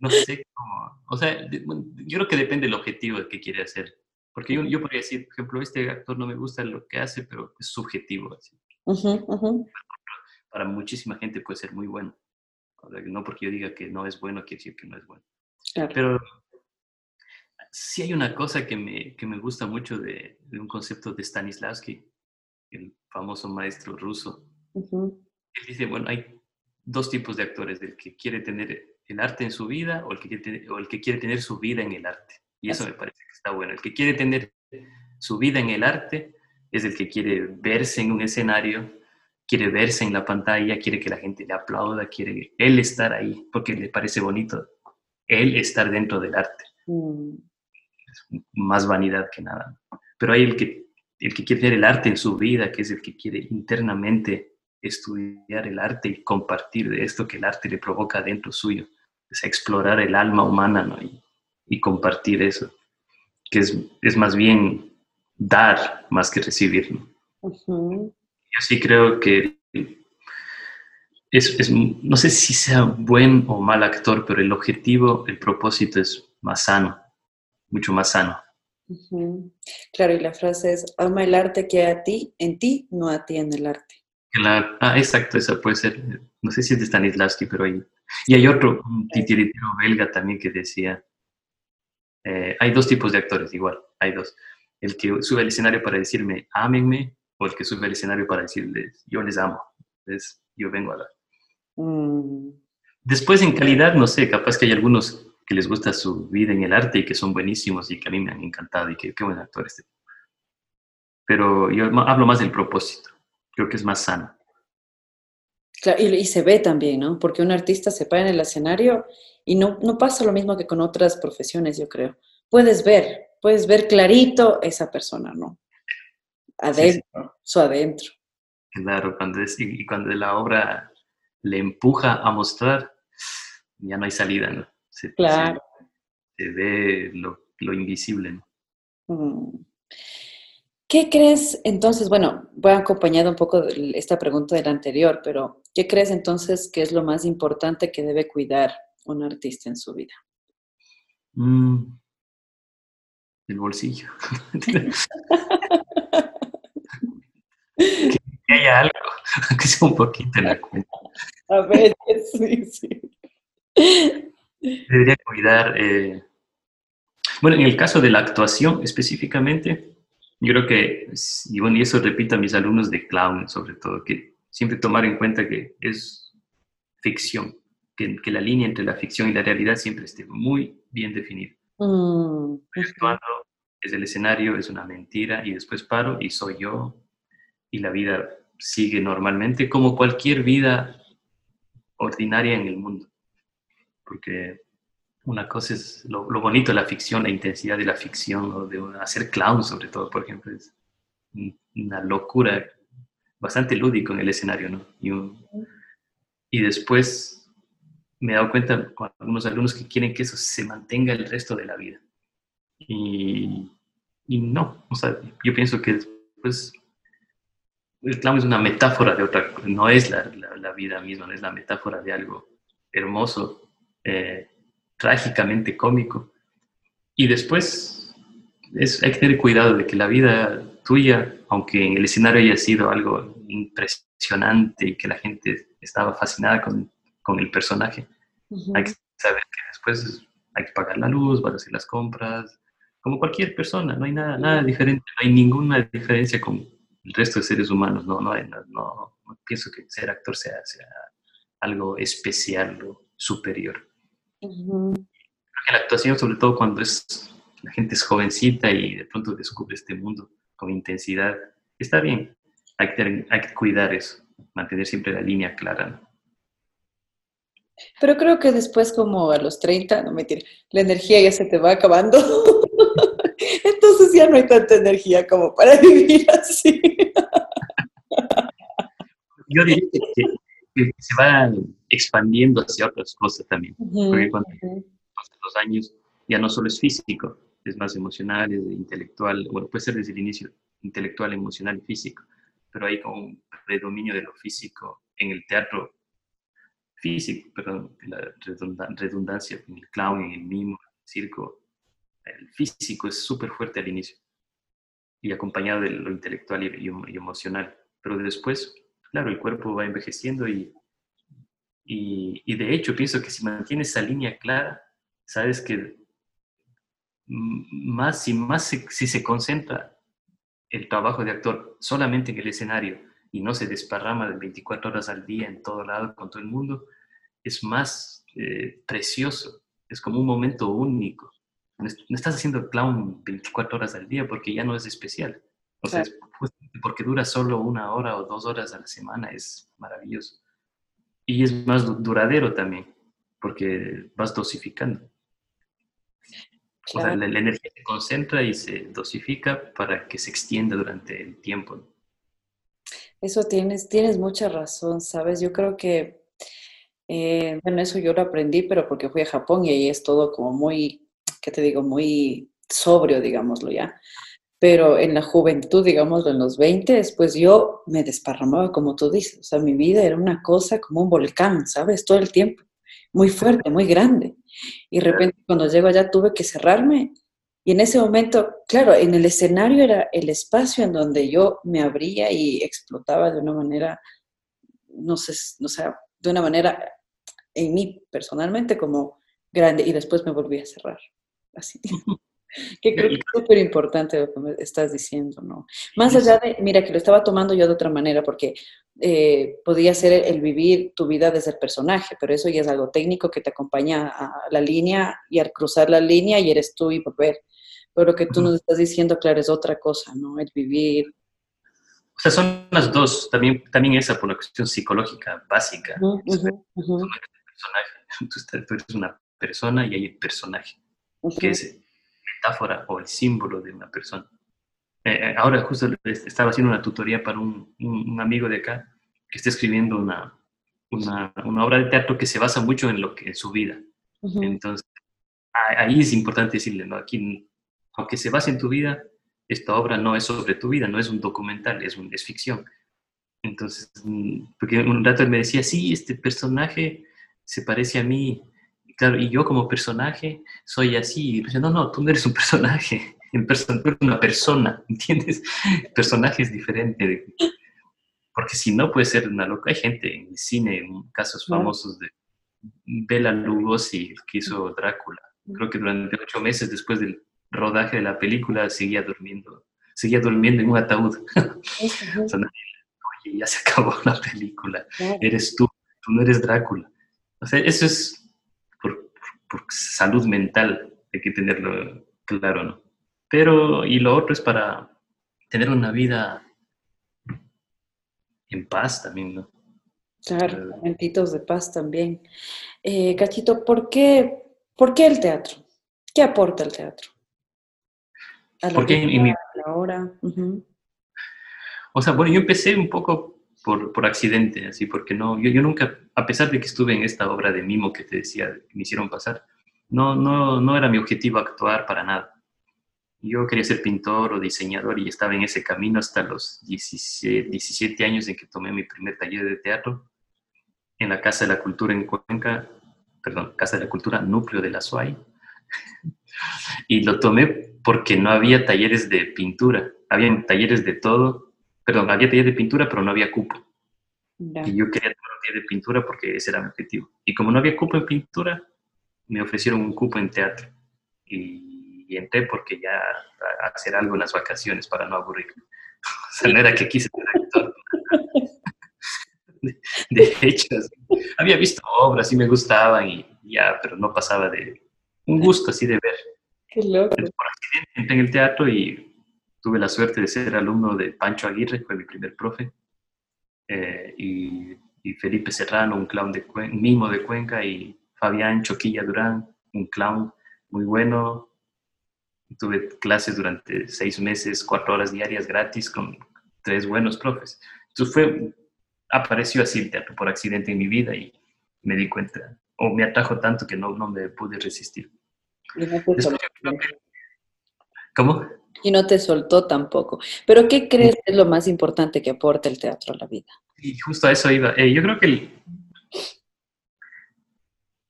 No sé cómo. O sea, yo creo que depende del objetivo que quiere hacer. Porque yo, yo podría decir, por ejemplo, este actor no me gusta lo que hace, pero es subjetivo. así. Ujú. Para muchísima gente puede ser muy bueno. O sea, no porque yo diga que no es bueno, quiere decir que no es bueno. Claro. Pero sí hay una cosa que me, que me gusta mucho de, de un concepto de Stanislavski, el famoso maestro ruso. Ujú. Él dice, bueno, hay dos tipos de actores, el que quiere tener el arte en su vida o el que quiere tener, o el que quiere tener su vida en el arte. Y eso me parece que está bueno. El que quiere tener su vida en el arte es el que quiere verse en un escenario, quiere verse en la pantalla, quiere que la gente le aplauda, quiere él estar ahí porque le parece bonito él estar dentro del arte. Mm, Más vanidad que nada. Pero hay el que, el que quiere tener el arte en su vida, que es el que quiere internamente estudiar el arte y compartir de esto que el arte le provoca dentro suyo. Sea, explorar el alma humana ¿no? y, y compartir eso, que es, es más bien dar más que recibir. ¿no? Yo sí creo que es, es- no sé si sea buen o mal actor, pero el objetivo, el propósito es más sano, mucho más sano. Claro, y la frase es, ama el arte que hay a ti, en ti, no a ti en el arte. La- ah, exacto, esa puede ser, no sé si es de Stanislavski, pero hay, y hay otro, un titiritero belga también que decía, eh, hay dos tipos de actores, igual, hay dos. El que sube al escenario para decirme, ámenme, o el que sube al escenario para decirles, yo les amo, es, yo vengo a dar. Mm, Después, en calidad, no sé, capaz que hay algunos que les gusta su vida en el arte y que son buenísimos y que a mí me han encantado y que qué buen actor este. Pero yo hablo más del propósito, creo que es más sano. Claro, y, y se ve también, ¿no? Porque un artista se para en el escenario y no, no pasa lo mismo que con otras profesiones, yo creo. Puedes ver, puedes ver clarito esa persona, ¿no? Adentro, su adentro. Claro, cuando es, y cuando la obra le empuja a mostrar, ya no hay salida, ¿no? Se, Claro. se- se ve lo, lo invisible, ¿no? Mm. ¿Qué crees entonces? Bueno, voy acompañado un poco de esta pregunta del anterior, pero ¿qué crees entonces que es lo más importante que debe cuidar un artista en su vida? Mm. El bolsillo. que, haya algo, que sea un poquito en la cuenta. A ver, sí, sí. Debería cuidar. eh, Bueno, en el caso de la actuación específicamente, yo creo que, y bueno, y eso repito a mis alumnos de clown, sobre todo, que siempre tomar en cuenta que es ficción, que, que la línea entre la ficción y la realidad siempre esté muy bien definida. Mm, Estoy actuando, es el escenario, es una mentira, y después paro y soy yo, y la vida sigue normalmente como cualquier vida ordinaria en el mundo. Porque una cosa es lo, bonito de la ficción, la intensidad de la ficción, o de hacer clown sobre todo, por ejemplo, es un- una locura, bastante lúdico en el escenario, ¿no? Y, y después me he dado cuenta con algunos alumnos que quieren que eso se mantenga el resto de la vida. Y, y no, o sea, yo pienso que pues el clown es una metáfora de otra, no es la, la- la vida misma, no es la metáfora de algo hermoso, eh, trágicamente cómico. Y después es, hay que tener cuidado de que la vida tuya, aunque en el escenario haya sido algo impresionante y que la gente estaba fascinada con, con el personaje, ujú. hay que saber que después hay que pagar la luz, vas a hacer las compras, como cualquier persona, no hay nada, nada diferente, no hay ninguna diferencia con el resto de seres humanos, no, no, no, no- pienso que ser actor sea, sea algo especial o superior. Creo que la actuación, sobre todo cuando es, la gente es jovencita y de pronto descubre este mundo con intensidad, está bien, hay que, hay que cuidar eso, mantener siempre la línea clara. ¿no? Pero creo que después, como a los 30, no mentira, la energía ya se te va acabando. Entonces ya no hay tanta energía como para vivir así. Yo diría que, que se va expandiendo hacia otras cosas también. Porque cuando pasan los años ya no solo es físico, es más emocional, es intelectual, bueno, puede ser desde el inicio intelectual, emocional y físico, pero hay como un predominio de lo físico en el teatro físico, perdón, la redunda- redundancia, en el clown, en el mimo, en el circo, el físico es súper fuerte al inicio y acompañado de lo intelectual y, y- y emocional, pero después, claro, el cuerpo va envejeciendo y, y, y de hecho pienso que si mantienes esa línea clara, sabes que más y más se- si se concentra el trabajo de actor solamente en el escenario y no se desparrama de 24 horas al día en todo lado con todo el mundo, es más eh, precioso, es como un momento único. No es- estás haciendo clown 24 horas al día porque ya no es especial. O sea, es justamente porque dura solo una hora o dos horas a la semana, es maravilloso. Y es más du- duradero también, porque vas dosificando. O sea, la energía se concentra y se dosifica para que se extienda durante el tiempo. Eso tienes, tienes mucha razón, ¿sabes? Yo creo que, eh, bueno, eso yo lo aprendí, pero porque fui a Japón y ahí es todo como muy, ¿qué te digo? Muy sobrio, digámoslo ya. Pero en la juventud, digamos, en los 20, pues yo me desparramaba, como tú dices, o sea, mi vida era una cosa como un volcán, ¿sabes? Todo el tiempo, muy fuerte, muy grande. Y de repente cuando llego allá tuve que cerrarme y en ese momento, claro, en el escenario era el espacio en donde yo me abría y explotaba de una manera, no sé, no sé, de una manera en mí personalmente como grande y después me volví a cerrar. Así. que creo que es súper importante lo que me estás diciendo, ¿no? Más allá de, mira, que lo estaba tomando yo de otra manera, porque eh, podía ser el, vivir tu vida desde el personaje, pero eso ya es algo técnico que te acompaña a la línea y al cruzar la línea y eres tú y volver. Pero lo que tú nos estás diciendo, claro, es otra cosa, ¿no? El vivir. O sea, son las dos, también, también esa por una cuestión psicológica básica. Tú eres una persona y hay el personaje, que es metáfora o el símbolo de una persona. Eh, eh, ahora justo estaba haciendo una tutoría para un, un, amigo de acá que está escribiendo una, una, una, obra de teatro que se basa mucho en lo que en su vida. Entonces, ahí es importante decirle, ¿no? Aquí aunque se base en tu vida, esta obra no es sobre tu vida, no es un documental, es, un, es ficción. Entonces, mm, porque un rato él me decía, sí, este personaje se parece a mí, claro, y yo como personaje soy así. Y no, no, tú no eres un personaje, el person tú eres una persona, ¿entiendes? El personaje es diferente. porque si no, puede ser una loca. Hay gente en el cine, en casos famosos de Bela Lugosi, que hizo Drácula. Creo que durante ocho meses después del rodaje de la película seguía durmiendo, seguía durmiendo en un ataúd. Oye, ya se acabó la película, eres tú, tú no eres Drácula. O sea, eso es por, por, salud mental, hay que tenerlo claro, ¿no? Pero, y lo otro es para tener una vida en paz también, ¿no? Claro, momentitos de paz también. Eh, Cachito, ¿por qué, ¿por qué el teatro? ¿Qué aporta el teatro? Porque en, mi... O sea, bueno, yo empecé un poco por, por accidente, así, porque no, yo, yo, nunca, a pesar de que estuve en esta obra de mimo que te decía, que me hicieron pasar, no, no, no era mi objetivo actuar para nada. Yo quería ser pintor o diseñador y estaba en ese camino hasta los 17, 17 años en que tomé mi primer taller de teatro en la Casa de la Cultura en Cuenca, perdón, Casa de la Cultura, núcleo de la SUAY. y lo tomé porque no había talleres de pintura, había talleres de todo, perdón, había talleres de pintura, pero no había cupo. Y yo quería tomar un taller de pintura porque ese era mi objetivo. Y como no había cupo en pintura, me ofrecieron un cupo en teatro. Y, y entré porque ya a hacer algo en las vacaciones para no aburrirme. O sea, no era que quise ser actor. De, hecho, había visto obras y me gustaban y ya, pero no pasaba de un gusto así de ver. Qué loco. Por accidente entré en el teatro y tuve la suerte de ser alumno de Pancho Aguirre, fue mi primer profe, eh, y, Felipe Serrano, un clown de un mimo de Cuenca, y Fabián Choquilla Durán, un clown muy bueno. Tuve clases durante seis meses, cuatro horas diarias gratis con tres buenos profes. Entonces fue, apareció así el teatro por accidente en mi vida y me di cuenta, o me atrajo tanto que no, no me pude resistir. Y soltó. ¿Cómo? Y no te soltó tampoco. Pero ¿qué crees es lo más importante que aporta el teatro a la vida? Y justo a eso iba. Eh, yo creo que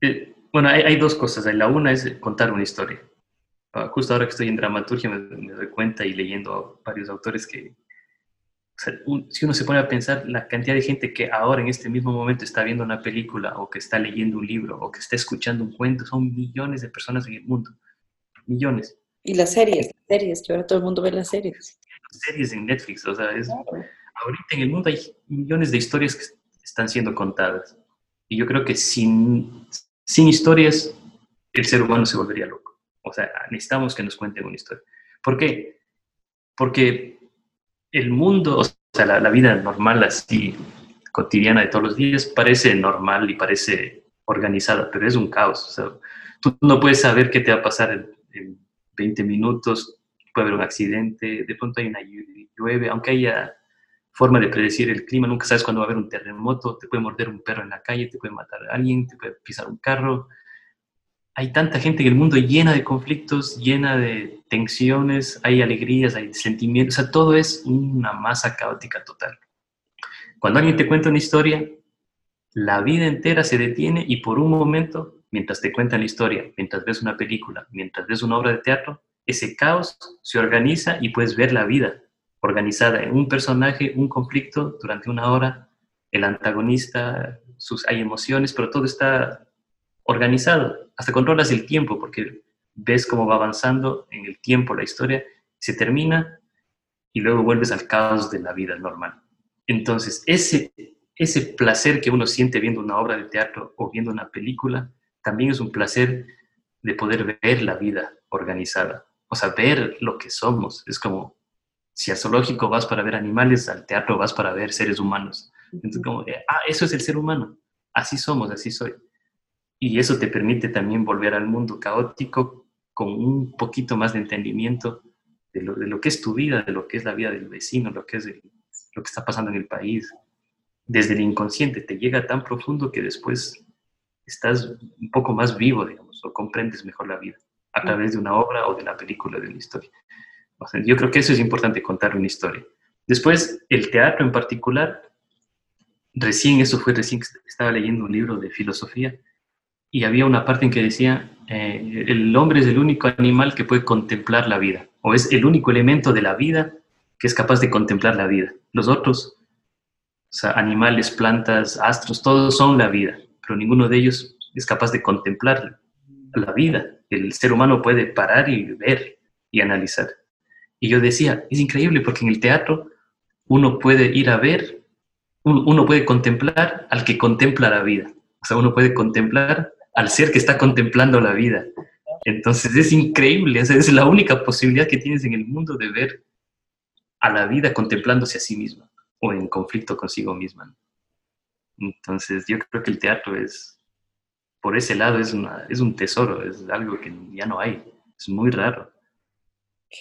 eh, bueno, hay, dos cosas. La una es contar una historia. Ah, justo ahora que estoy en dramaturgia me, doy cuenta y leyendo a varios autores que si uno se pone a pensar la cantidad de gente que ahora en este mismo momento está viendo una película o que está leyendo un libro o que está escuchando un cuento, son millones de personas en el mundo. Millones. Y las series, las series, que ahora todo el mundo ve las series. Series en Netflix, o sea, es, ahorita en el mundo hay millones de historias que están siendo contadas. Y yo creo que sin, sin historias el ser humano se volvería loco. O sea, necesitamos que nos cuenten una historia. ¿Por qué? Porque el mundo, o sea, la, vida normal así, cotidiana de todos los días, parece normal y parece organizada, pero es un caos. O sea, tú no puedes saber qué te va a pasar en, en 20 minutos, puede haber un accidente, de pronto hay una llueve, aunque haya forma de predecir el clima, nunca sabes cuándo va a haber un terremoto, te puede morder un perro en la calle, te puede matar a alguien, te puede pisar un carro. hay tanta gente en el mundo llena de conflictos, llena de tensiones, hay alegrías, hay sentimientos, o todo es una masa caótica total. Cuando alguien te cuenta una historia, la vida entera se detiene y por un momento, mientras te cuentan la historia, mientras ves una película, mientras ves una obra de teatro, ese caos se organiza y puedes ver la vida organizada en un personaje, un conflicto durante una hora, el antagonista, sus, hay emociones, pero todo está organizado. Hasta controlas el tiempo porque ves cómo va avanzando en el tiempo la historia, se termina y luego vuelves al caos de la vida normal. Entonces, ese, ese placer que uno siente viendo una obra de teatro o viendo una película, también es un placer de poder ver la vida organizada, o sea, ver lo que somos. Es como, si al zoológico vas para ver animales, al teatro vas para ver seres humanos. Entonces, como, ah, eso es el ser humano, así somos, así soy. Y eso te permite también volver al mundo caótico con un poquito más de entendimiento de lo, de lo que es tu vida, de lo que es la vida del vecino, lo que es lo que está pasando en el país. Desde el inconsciente te llega tan profundo que después estás un poco más vivo, digamos, o comprendes mejor la vida a través de una obra o de la película, de una historia. yo creo que eso es importante, contar una historia. Después, el teatro en particular, recién, eso fue recién que estaba leyendo un libro de filosofía, y había una parte en que decía, eh, el hombre es el único animal que puede contemplar la vida, o es el único elemento de la vida que es capaz de contemplar la vida. Los otros, o sea, animales, plantas, astros, todos son la vida, pero ninguno de ellos es capaz de contemplar la vida. El ser humano puede parar y ver y analizar. Y yo decía, es increíble porque en el teatro uno puede ir a ver, uno puede contemplar al que contempla la vida. O sea, uno puede contemplar al ser que está contemplando la vida. Entonces es increíble, es la única posibilidad que tienes en el mundo de ver a la vida contemplándose a sí misma o en conflicto consigo misma. Entonces yo creo que el teatro es, por ese lado, es, es un tesoro, es algo que ya no hay, es muy raro.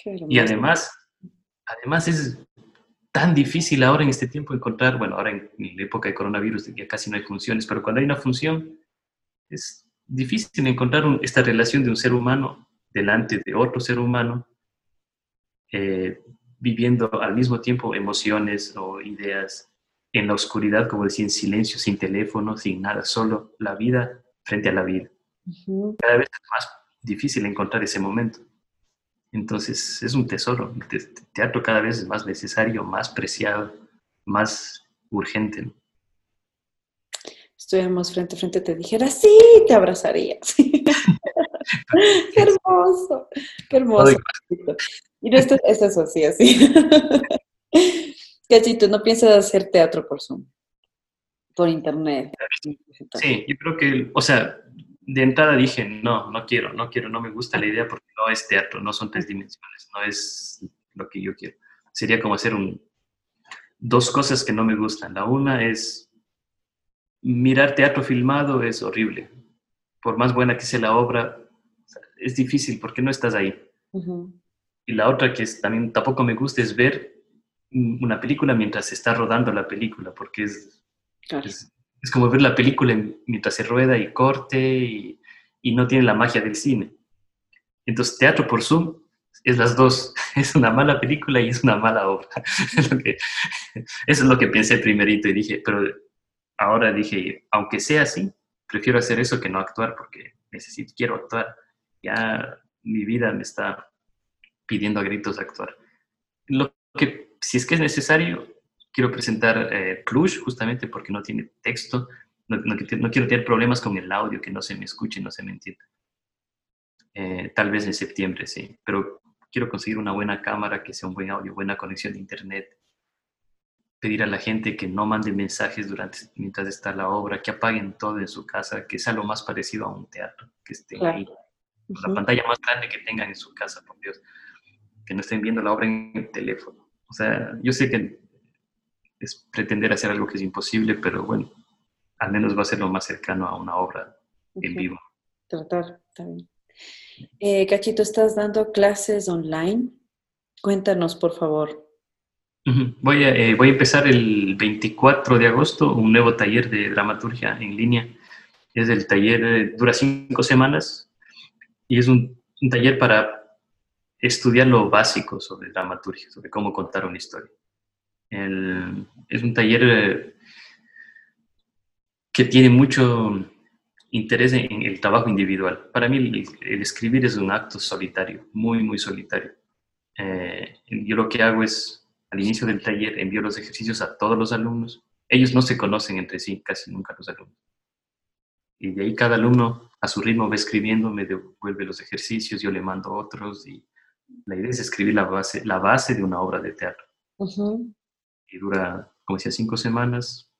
Y además, además es tan difícil ahora en este tiempo encontrar, bueno, ahora en, en la época de coronavirus ya casi no hay funciones, pero cuando hay una función, es difícil encontrar esta relación de un ser humano delante de otro ser humano, eh, viviendo al mismo tiempo emociones o ideas en la oscuridad, como decía, en silencio, sin teléfono, sin nada, solo la vida frente a la vida. Cada vez es más difícil encontrar ese momento. Entonces es un tesoro. El teatro cada vez es más necesario, más preciado, más urgente estuviéramos frente a frente, te dijera, sí, te abrazaría. qué hermoso, qué hermoso. Y no, esto, es así, así. Cachito, ¿no piensas hacer teatro por Zoom? Por internet. Sí, yo creo que, o sea, de entrada dije, no, no quiero, no quiero, no me gusta la idea porque no es teatro, no son tres dimensiones, no es lo que yo quiero. Sería como hacer un, dos cosas que no me gustan. La una es mirar teatro filmado es horrible. Por más buena que sea la obra, es difícil porque no estás ahí. Y la otra que también tampoco me gusta es ver una película mientras se está rodando la película, porque es, es, como ver la película mientras se rueda y corte y, y, no tiene la magia del cine. Entonces, teatro por Zoom es las dos. Es una mala película y es una mala obra. eso es lo que pensé primerito y dije, pero ahora dije, aunque sea así, prefiero hacer eso que no actuar porque necesito, quiero actuar. Ya mi vida me está pidiendo a gritos actuar. Lo que, si es que es necesario, quiero presentar eh, Cluj justamente porque no tiene texto, no, no, quiero tener problemas con el audio, que no se me escuche, no se me entienda. Eh, tal vez en septiembre, sí, pero quiero conseguir una buena cámara, que sea un buen audio, buena conexión de internet, pedir a la gente que no mande mensajes durante, mientras está la obra, que apaguen todo en su casa, que sea lo más parecido a un teatro, que estén ahí, la pantalla más grande que tengan en su casa, por Dios, que no estén viendo la obra en el teléfono. O sea, yo sé que es pretender hacer algo que es imposible, pero bueno, al menos va a ser lo más cercano a una obra en vivo. Tratar, también. Eh, Cachito, ¿estás dando clases online? Cuéntanos, por favor. Voy a, eh, voy a empezar el 24 de agosto un nuevo taller de dramaturgia en línea. Es el taller, eh, dura cinco semanas. y es un, un taller para estudiar lo básico sobre dramaturgia, sobre cómo contar una historia. Es un taller eh, que tiene mucho interés en, el trabajo individual. Para mí el, el escribir es un acto solitario, muy, muy solitario. Eh, yo lo que hago es, al inicio del taller, envío los ejercicios a todos los alumnos. Ellos no se conocen entre sí, casi nunca los alumnos. Y de ahí cada alumno a su ritmo va escribiendo, me devuelve los ejercicios, yo le mando otros y la idea es escribir la base, la base de una obra de teatro. Ujú. Y dura, como decía, cinco semanas.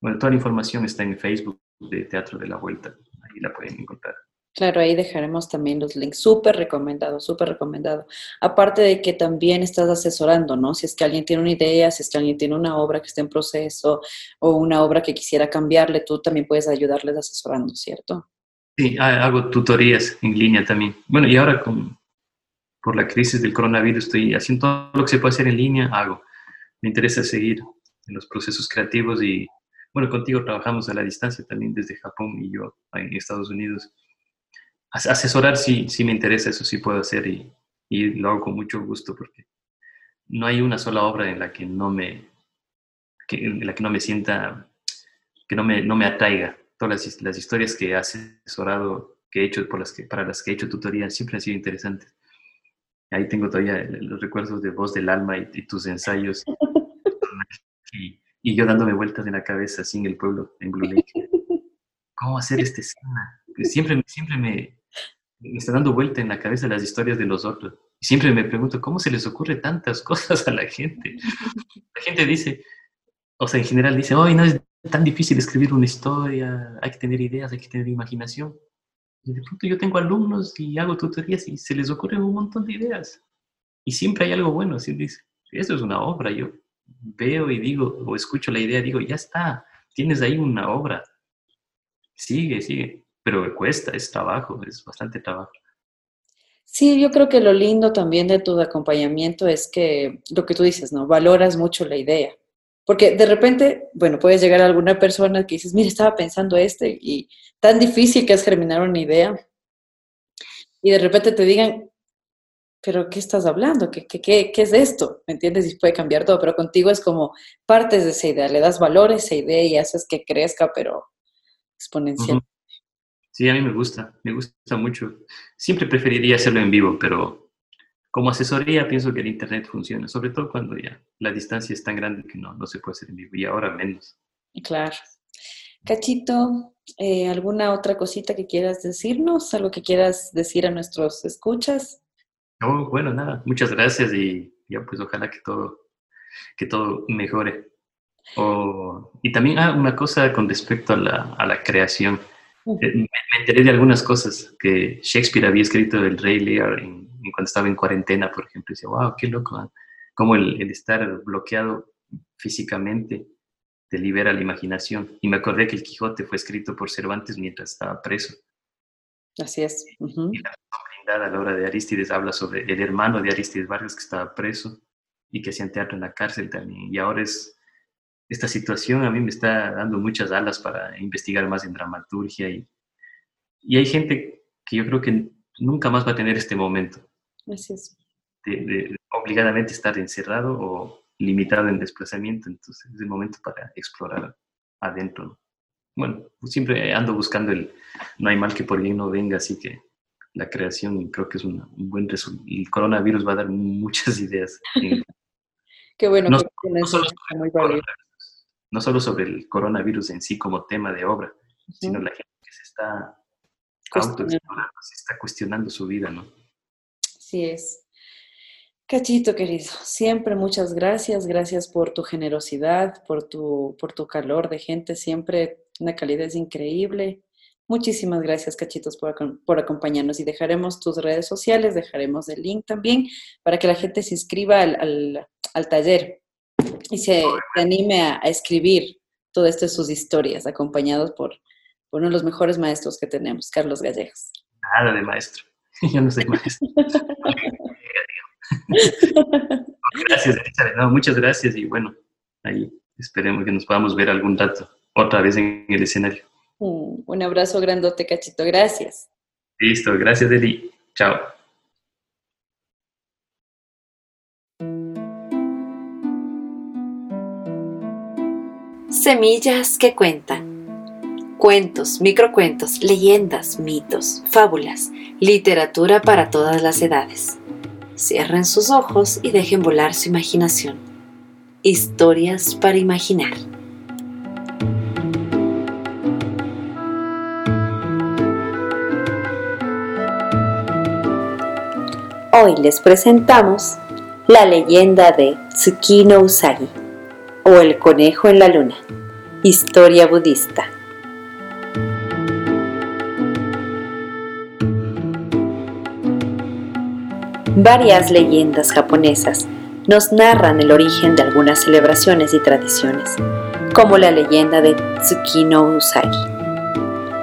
Bueno, toda la información está en Facebook de Teatro de la Vuelta. Ahí la pueden encontrar. Claro, ahí dejaremos también los links. Súper recomendado, súper recomendado. Aparte de que también estás asesorando, ¿no? Si es que alguien tiene una idea, si es que alguien tiene una obra que está en proceso o una obra que quisiera cambiarle, tú también puedes ayudarles asesorando, ¿cierto? Sí, ha- hago tutorías en línea también. Bueno, y ahora con, por la crisis del coronavirus estoy haciendo todo lo que se puede hacer en línea, hago. Me interesa seguir en los procesos creativos y, bueno, contigo trabajamos a la distancia también desde Japón y yo en Estados Unidos. As- Asesorar sí, sí me interesa, eso sí puedo hacer y, y lo hago con mucho gusto porque no hay una sola obra en la que no me, que, en la que no me sienta, que no me, no me atraiga. Todas las, las historias que he asesorado, que he hecho, por las que, para las que he hecho tutoría, siempre han sido interesantes. Ahí tengo todavía los recuerdos de Voz del Alma y, y tus ensayos. y, y yo dándome vueltas en la cabeza así en el pueblo, en Blue Lake. ¿Cómo hacer esta escena? Siempre, siempre me, me está dando vuelta en la cabeza las historias de los otros. Y siempre me pregunto, ¿cómo se les ocurre tantas cosas a la gente? La gente dice, o sea, en general dice, hoy no es tan difícil escribir una historia, hay que tener ideas, hay que tener imaginación. Y de pronto yo tengo alumnos y hago tutorías y se les ocurren un montón de ideas. Y siempre hay algo bueno, así dice, eso es una obra. Yo veo y digo, o escucho la idea, digo, ya está, tienes ahí una obra. Sigue, sigue. Pero cuesta, es trabajo, es bastante trabajo. Sí, yo creo que lo lindo también de tu acompañamiento es que lo que tú dices, ¿no? Valoras mucho la idea. Porque de repente, bueno, puedes llegar a alguna persona que dices, mira, estaba pensando este y tan difícil que es germinar una idea. Y de repente te digan, pero ¿qué estás hablando? ¿Qué, qué, qué, qué es esto? ¿Me entiendes? Y puede cambiar todo, pero contigo es como partes de esa idea, le das valor a esa idea y haces que crezca, pero exponencial. Sí, a mí me gusta, me gusta mucho. Siempre preferiría hacerlo en vivo, pero como asesoría pienso que el Internet funciona, sobre todo cuando ya la distancia es tan grande que no, no se puede hacer en vivo y ahora menos. Claro. Cachito, eh, ¿alguna otra cosita que quieras decirnos? ¿Algo que quieras decir a nuestros escuchas? No, bueno, nada, muchas gracias y ya pues ojalá que todo, que todo mejore. Y también ah, una cosa con respecto a la, a la creación. Eh, Me, me enteré de algunas cosas que Shakespeare había escrito del Rey Lear en cuando estaba en cuarentena, por ejemplo. Decía, wow, qué loco, ¿ah? Cómo el, el estar bloqueado físicamente te libera la imaginación. Y me acordé que el Quijote fue escrito por Cervantes mientras estaba preso. Así es. Ujú. Y la brindada a la obra de Aristides habla sobre el hermano de Aristides Vargas que estaba preso y que hacían teatro en la cárcel también. Y ahora es, esta situación a mí me está dando muchas alas para investigar más en dramaturgia y, y hay gente que yo creo que nunca más va a tener este momento Así es. de, de obligadamente estar encerrado o limitado en desplazamiento. Entonces es el momento para explorar adentro. ¿no? Bueno, siempre ando buscando el no hay mal que por bien no venga, así que la creación creo que es una- un buen resultado. El coronavirus va a dar muchas ideas. en- Qué bueno No- que no solo muy el valiosa. coronavirus, no solo sobre el coronavirus en sí como tema de obra, sino Ujú. la gente que se está autoexplorando, se está cuestionando su vida, ¿no? Así es. Cachito querido, siempre muchas gracias, gracias por tu generosidad, por tu, por tu calor de gente, siempre una calidez increíble. Muchísimas gracias, Cachitos, por, por acompañarnos y dejaremos tus redes sociales, dejaremos el link también para que la gente se inscriba al, al- al taller y se, anime a, escribir todas estas sus historias, acompañados por, por uno de los mejores maestros que tenemos, Carlos Gallegos. Nada de maestro. Yo no soy maestro. Gracias, Elizabeth. No, muchas gracias y bueno, ahí esperemos que nos podamos ver algún rato, otra vez en el escenario. Mm, Un abrazo grandote, Cachito. Gracias. Listo, gracias Eli. Chao. Semillas que cuentan. Cuentos, microcuentos, leyendas, mitos, fábulas, literatura para todas las edades. Cierren sus ojos y dejen volar su imaginación. Historias para imaginar. Hoy les presentamos la leyenda de Tsukino Usagi o el conejo en la luna, historia budista. Varias leyendas japonesas nos narran el origen de algunas celebraciones y tradiciones, como la leyenda de Tsukino Usagi,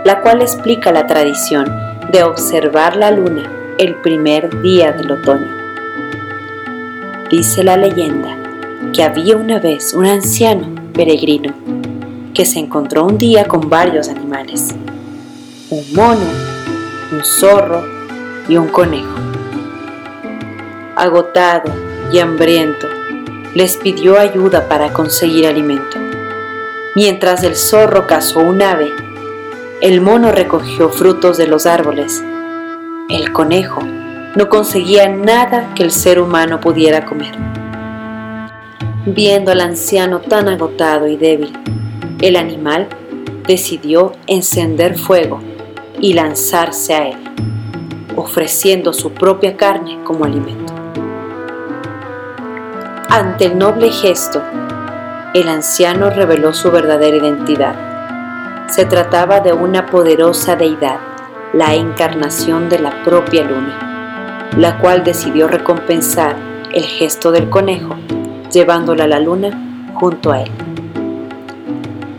la cual explica la tradición de observar la luna el primer día del otoño. Dice la leyenda que había una vez un anciano peregrino que se encontró un día con varios animales, un mono, un zorro y un conejo. Agotado y hambriento, les pidió ayuda para conseguir alimento. Mientras el zorro cazó un ave, el mono recogió frutos de los árboles el conejo no conseguía nada que el ser humano pudiera comer. Viendo al anciano tan agotado y débil, el animal decidió encender fuego y lanzarse a él, ofreciendo su propia carne como alimento. Ante el noble gesto, el anciano reveló su verdadera identidad. Se trataba de una poderosa deidad la encarnación de la propia luna, la cual decidió recompensar el gesto del conejo, llevándola a la luna junto a él.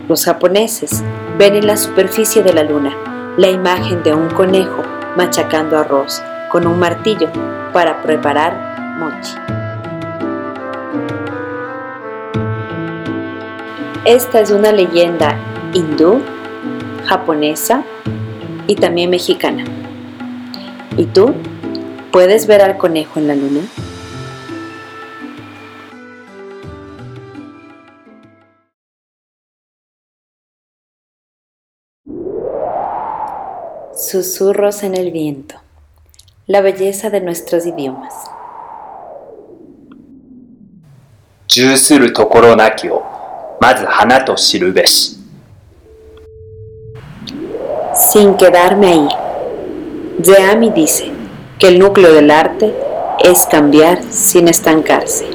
Los japoneses ven en la superficie de la luna la imagen de un conejo machacando arroz con un martillo para preparar mochi. Esta es una leyenda hindú, japonesa y también mexicana. ¿Y tú? ¿Puedes ver al conejo en la luna? Susurros en el viento. La belleza de nuestros idiomas. 重するところなきを まず花と知るべし sin quedarme ahí. Yeami dice que el núcleo del arte es cambiar sin estancarse.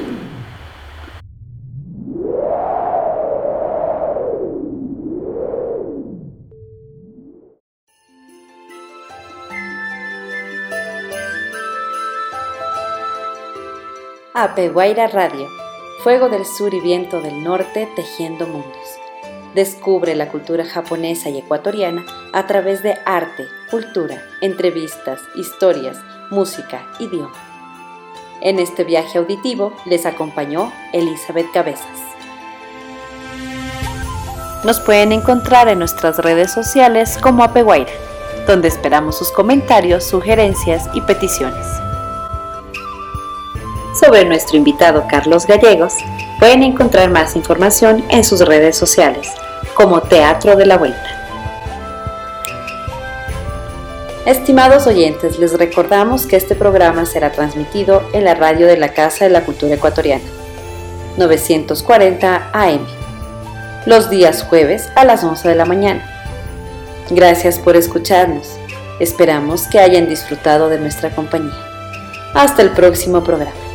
Apeguaira Radio, Fuego del Sur y Viento del Norte tejiendo mundos. Descubre la cultura japonesa y ecuatoriana a través de arte, cultura, entrevistas, historias, música, idioma. En este viaje auditivo les acompañó Elizabeth Cabezas. Nos pueden encontrar en nuestras redes sociales como Apeguaira, donde esperamos sus comentarios, sugerencias y peticiones. Sobre nuestro invitado Carlos Gallegos, pueden encontrar más información en sus redes sociales como Teatro de la Vuelta. Estimados oyentes, les recordamos que este programa será transmitido en la radio de la Casa de la Cultura Ecuatoriana, 940 AM, los días jueves a las 11 de la mañana. Gracias por escucharnos. Esperamos que hayan disfrutado de nuestra compañía. Hasta el próximo programa.